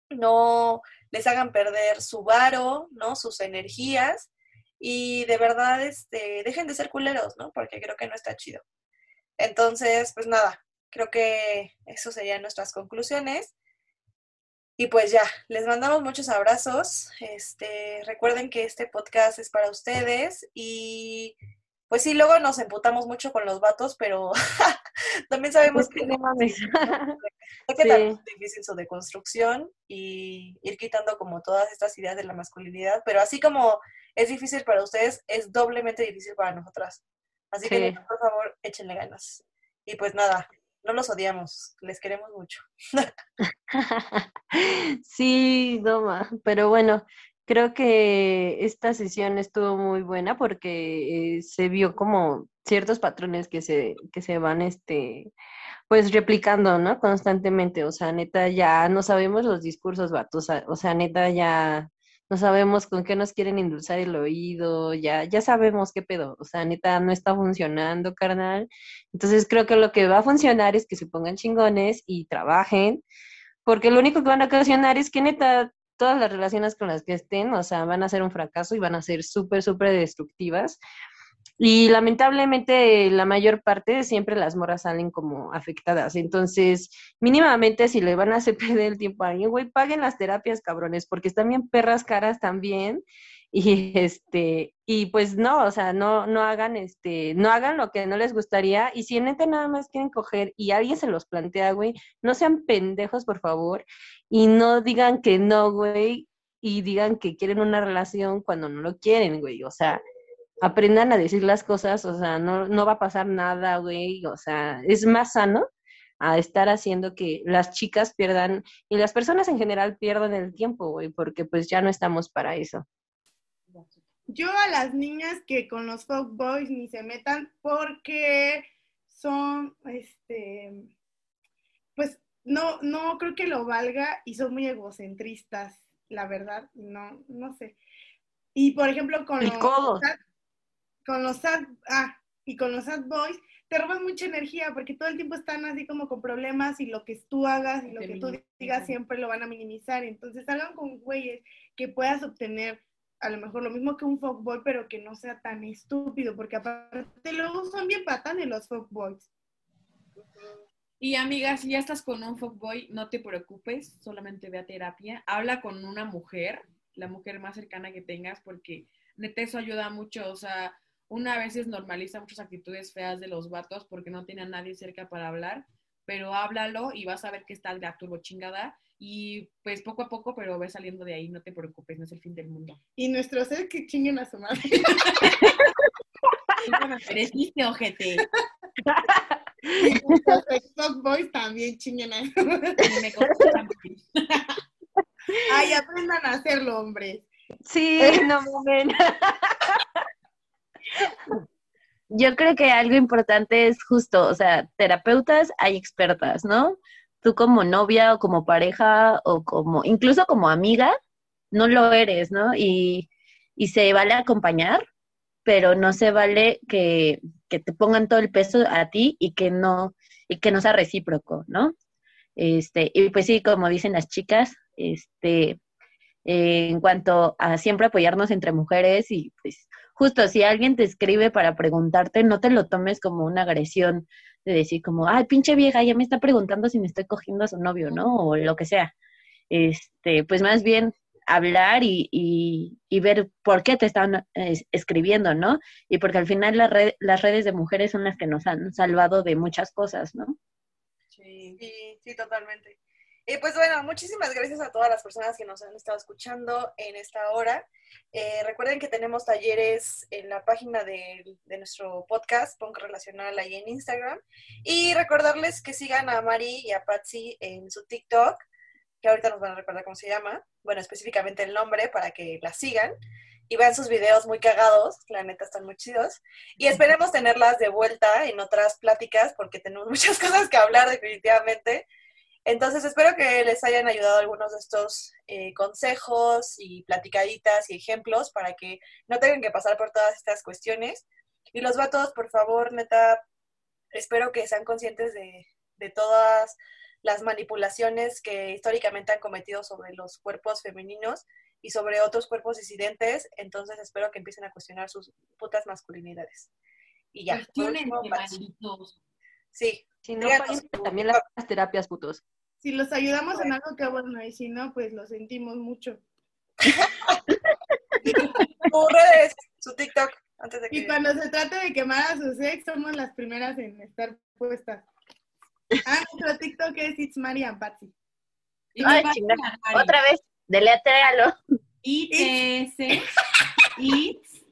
[SPEAKER 1] no les hagan perder su varo, ¿no? Sus energías y de verdad este, dejen de ser culeros, ¿no? Porque creo que no está chido. Entonces, pues nada, creo que eso serían nuestras conclusiones. Y pues ya, les mandamos muchos abrazos. Este, recuerden que este podcast es para ustedes y pues sí, luego nos emputamos mucho con los vatos, pero también sabemos que, no mames. es difícil su deconstrucción y ir quitando como todas estas ideas de la masculinidad, pero así como es difícil para ustedes, es doblemente difícil para nosotras. Así que por favor, échenle ganas. Y pues nada, no los odiamos, les queremos mucho.
[SPEAKER 2] sí, Doma, pero bueno, Creo que esta sesión estuvo muy buena porque eh, se vio como ciertos patrones que se, que se van, este, pues replicando, ¿no? Constantemente. O sea, neta, ya no sabemos los discursos, vatos. O sea, neta, ya no sabemos con qué nos quieren endulzar el oído, ya, ya sabemos qué pedo. O sea, neta, no está funcionando, carnal. Entonces creo que lo que va a funcionar es que se pongan chingones y trabajen, porque lo único que van a ocasionar es que neta todas las relaciones con las que estén, o sea, van a ser un fracaso y van a ser súper, súper destructivas. Y lamentablemente la mayor parte siempre las moras salen como afectadas. Entonces, mínimamente si le van a hacer perder el tiempo a alguien, güey, paguen las terapias, cabrones, porque están bien perras caras también. Y este, y pues no, o sea, no, no hagan este, no hagan lo que no les gustaría. Y si neta nada más quieren coger y alguien se los plantea, güey, no sean pendejos, por favor y no digan que no, güey, y digan que quieren una relación cuando no lo quieren, güey. O sea, aprendan a decir las cosas, o sea, no, no va a pasar nada, güey. O sea, es más sano a estar haciendo que las chicas pierdan y las personas en general pierdan el tiempo, güey, porque pues ya no estamos para eso.
[SPEAKER 4] Yo a las niñas que con los folk boys ni se metan porque son, este, pues no, no creo que lo valga y son muy egocentristas, la verdad, no, no sé. Y por ejemplo, con los, sad, con los sad, ah, y con los sad boys, te roban mucha energía porque todo el tiempo están así como con problemas y lo que tú hagas y lo que tú digas siempre lo van a minimizar. Entonces hagan con güeyes que puedas obtener a lo mejor lo mismo que un fuckboy, pero que no sea tan estúpido, porque aparte luego son bien patanes los fuckboys.
[SPEAKER 3] Y amiga, si ya estás con un fuckboy, no te preocupes, solamente ve a terapia. Habla con una mujer, la mujer más cercana que tengas, porque neta eso ayuda mucho. O sea, una vez veces normaliza muchas actitudes feas de los vatos porque no tiene a nadie cerca para hablar. pero háblalo y vas a ver que está el de turbo chingada. Y pues poco a poco, pero ves saliendo de ahí, no te preocupes, no es el fin del mundo.
[SPEAKER 4] Y nuestro ser que chinguen a su madre.
[SPEAKER 3] Mereciste, ojete.
[SPEAKER 4] Y nuestros boys también chinguen a su madre.
[SPEAKER 3] También.
[SPEAKER 4] Ay, aprendan a hacerlo, hombres.
[SPEAKER 2] Sí, no mames.
[SPEAKER 5] Yo creo que algo importante es justo, o sea, terapeutas hay expertas, ¿no? Tú como novia o como pareja o como, incluso como amiga, no lo eres, ¿no? Y, y se vale acompañar, pero no se vale que, que te pongan todo el peso a ti y que no, y que no sea recíproco, ¿no? Este, y pues sí, como dicen las chicas, este, en cuanto a siempre apoyarnos entre mujeres y pues justo si alguien te escribe para preguntarte, no te lo tomes como una agresión de decir como, ay, pinche vieja, ya me está preguntando si me estoy cogiendo a su novio, ¿no? O lo que sea. Este, pues más bien hablar y, y, y ver por qué te están eh, escribiendo, ¿no? Y porque al final la red- las redes de mujeres son las que nos han salvado de muchas cosas, ¿no?
[SPEAKER 1] Sí, sí, sí, totalmente. Y pues bueno, muchísimas gracias a todas las personas que nos han estado escuchando en esta hora. Eh, recuerden que tenemos talleres en la página de, de nuestro podcast, Punk Relacional, ahí en Instagram. Y recordarles que sigan a Mari y a Patsy en su TikTok, que ahorita nos van a recordar cómo se llama. Bueno, específicamente el nombre para que la sigan. Y vean sus videos muy cagados, la neta están muy chidos. Y esperemos tenerlas de vuelta en otras pláticas porque tenemos muchas cosas que hablar definitivamente. Entonces espero que les hayan ayudado algunos de estos eh, consejos y platicaditas y ejemplos para que no tengan que pasar por todas estas cuestiones. Y los vatos, por favor, neta, espero que sean conscientes de, de todas las manipulaciones que históricamente han cometido sobre los cuerpos femeninos y sobre otros cuerpos disidentes. Entonces espero que empiecen a cuestionar sus putas masculinidades. Y ya. Sí,
[SPEAKER 2] Si no, también las terapias, putos.
[SPEAKER 4] Si los ayudamos en algo, qué bueno. Y si no, pues lo sentimos mucho.
[SPEAKER 1] sus redes, su TikTok, antes de que...
[SPEAKER 4] Y cuando se trate de quemar a su ex, somos las primeras en estar puestas. Ah, nuestro TikTok es It's Mari and Patsy.
[SPEAKER 5] Ay, chingada. Otra vez, deletréalo.
[SPEAKER 3] ITS, ITS,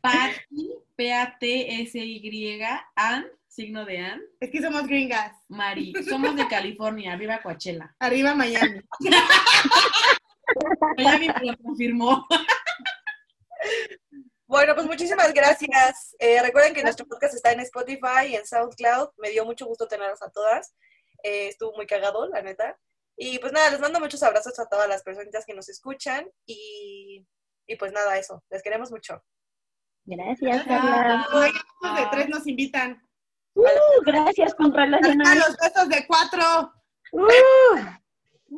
[SPEAKER 3] Patty, P-A-T-S-Y, An, signo de An,
[SPEAKER 4] Es que somos gringas.
[SPEAKER 3] Mari. Somos de California, arriba Coachella.
[SPEAKER 4] Arriba Miami.
[SPEAKER 3] Miami me lo confirmó.
[SPEAKER 1] Bueno, pues muchísimas gracias. Eh, recuerden que nuestro podcast está en Spotify y en SoundCloud. Me dio mucho gusto tenerlas a todas. Eh, estuvo muy cagado, la neta. Y pues nada, les mando muchos abrazos a todas las personitas que nos escuchan. Y, y pues nada, eso. Les queremos mucho.
[SPEAKER 5] Gracias. Carla.
[SPEAKER 4] De tres nos invitan.
[SPEAKER 5] Uh, gracias, con
[SPEAKER 4] relación
[SPEAKER 5] a
[SPEAKER 4] los besos de cuatro.
[SPEAKER 5] Uh.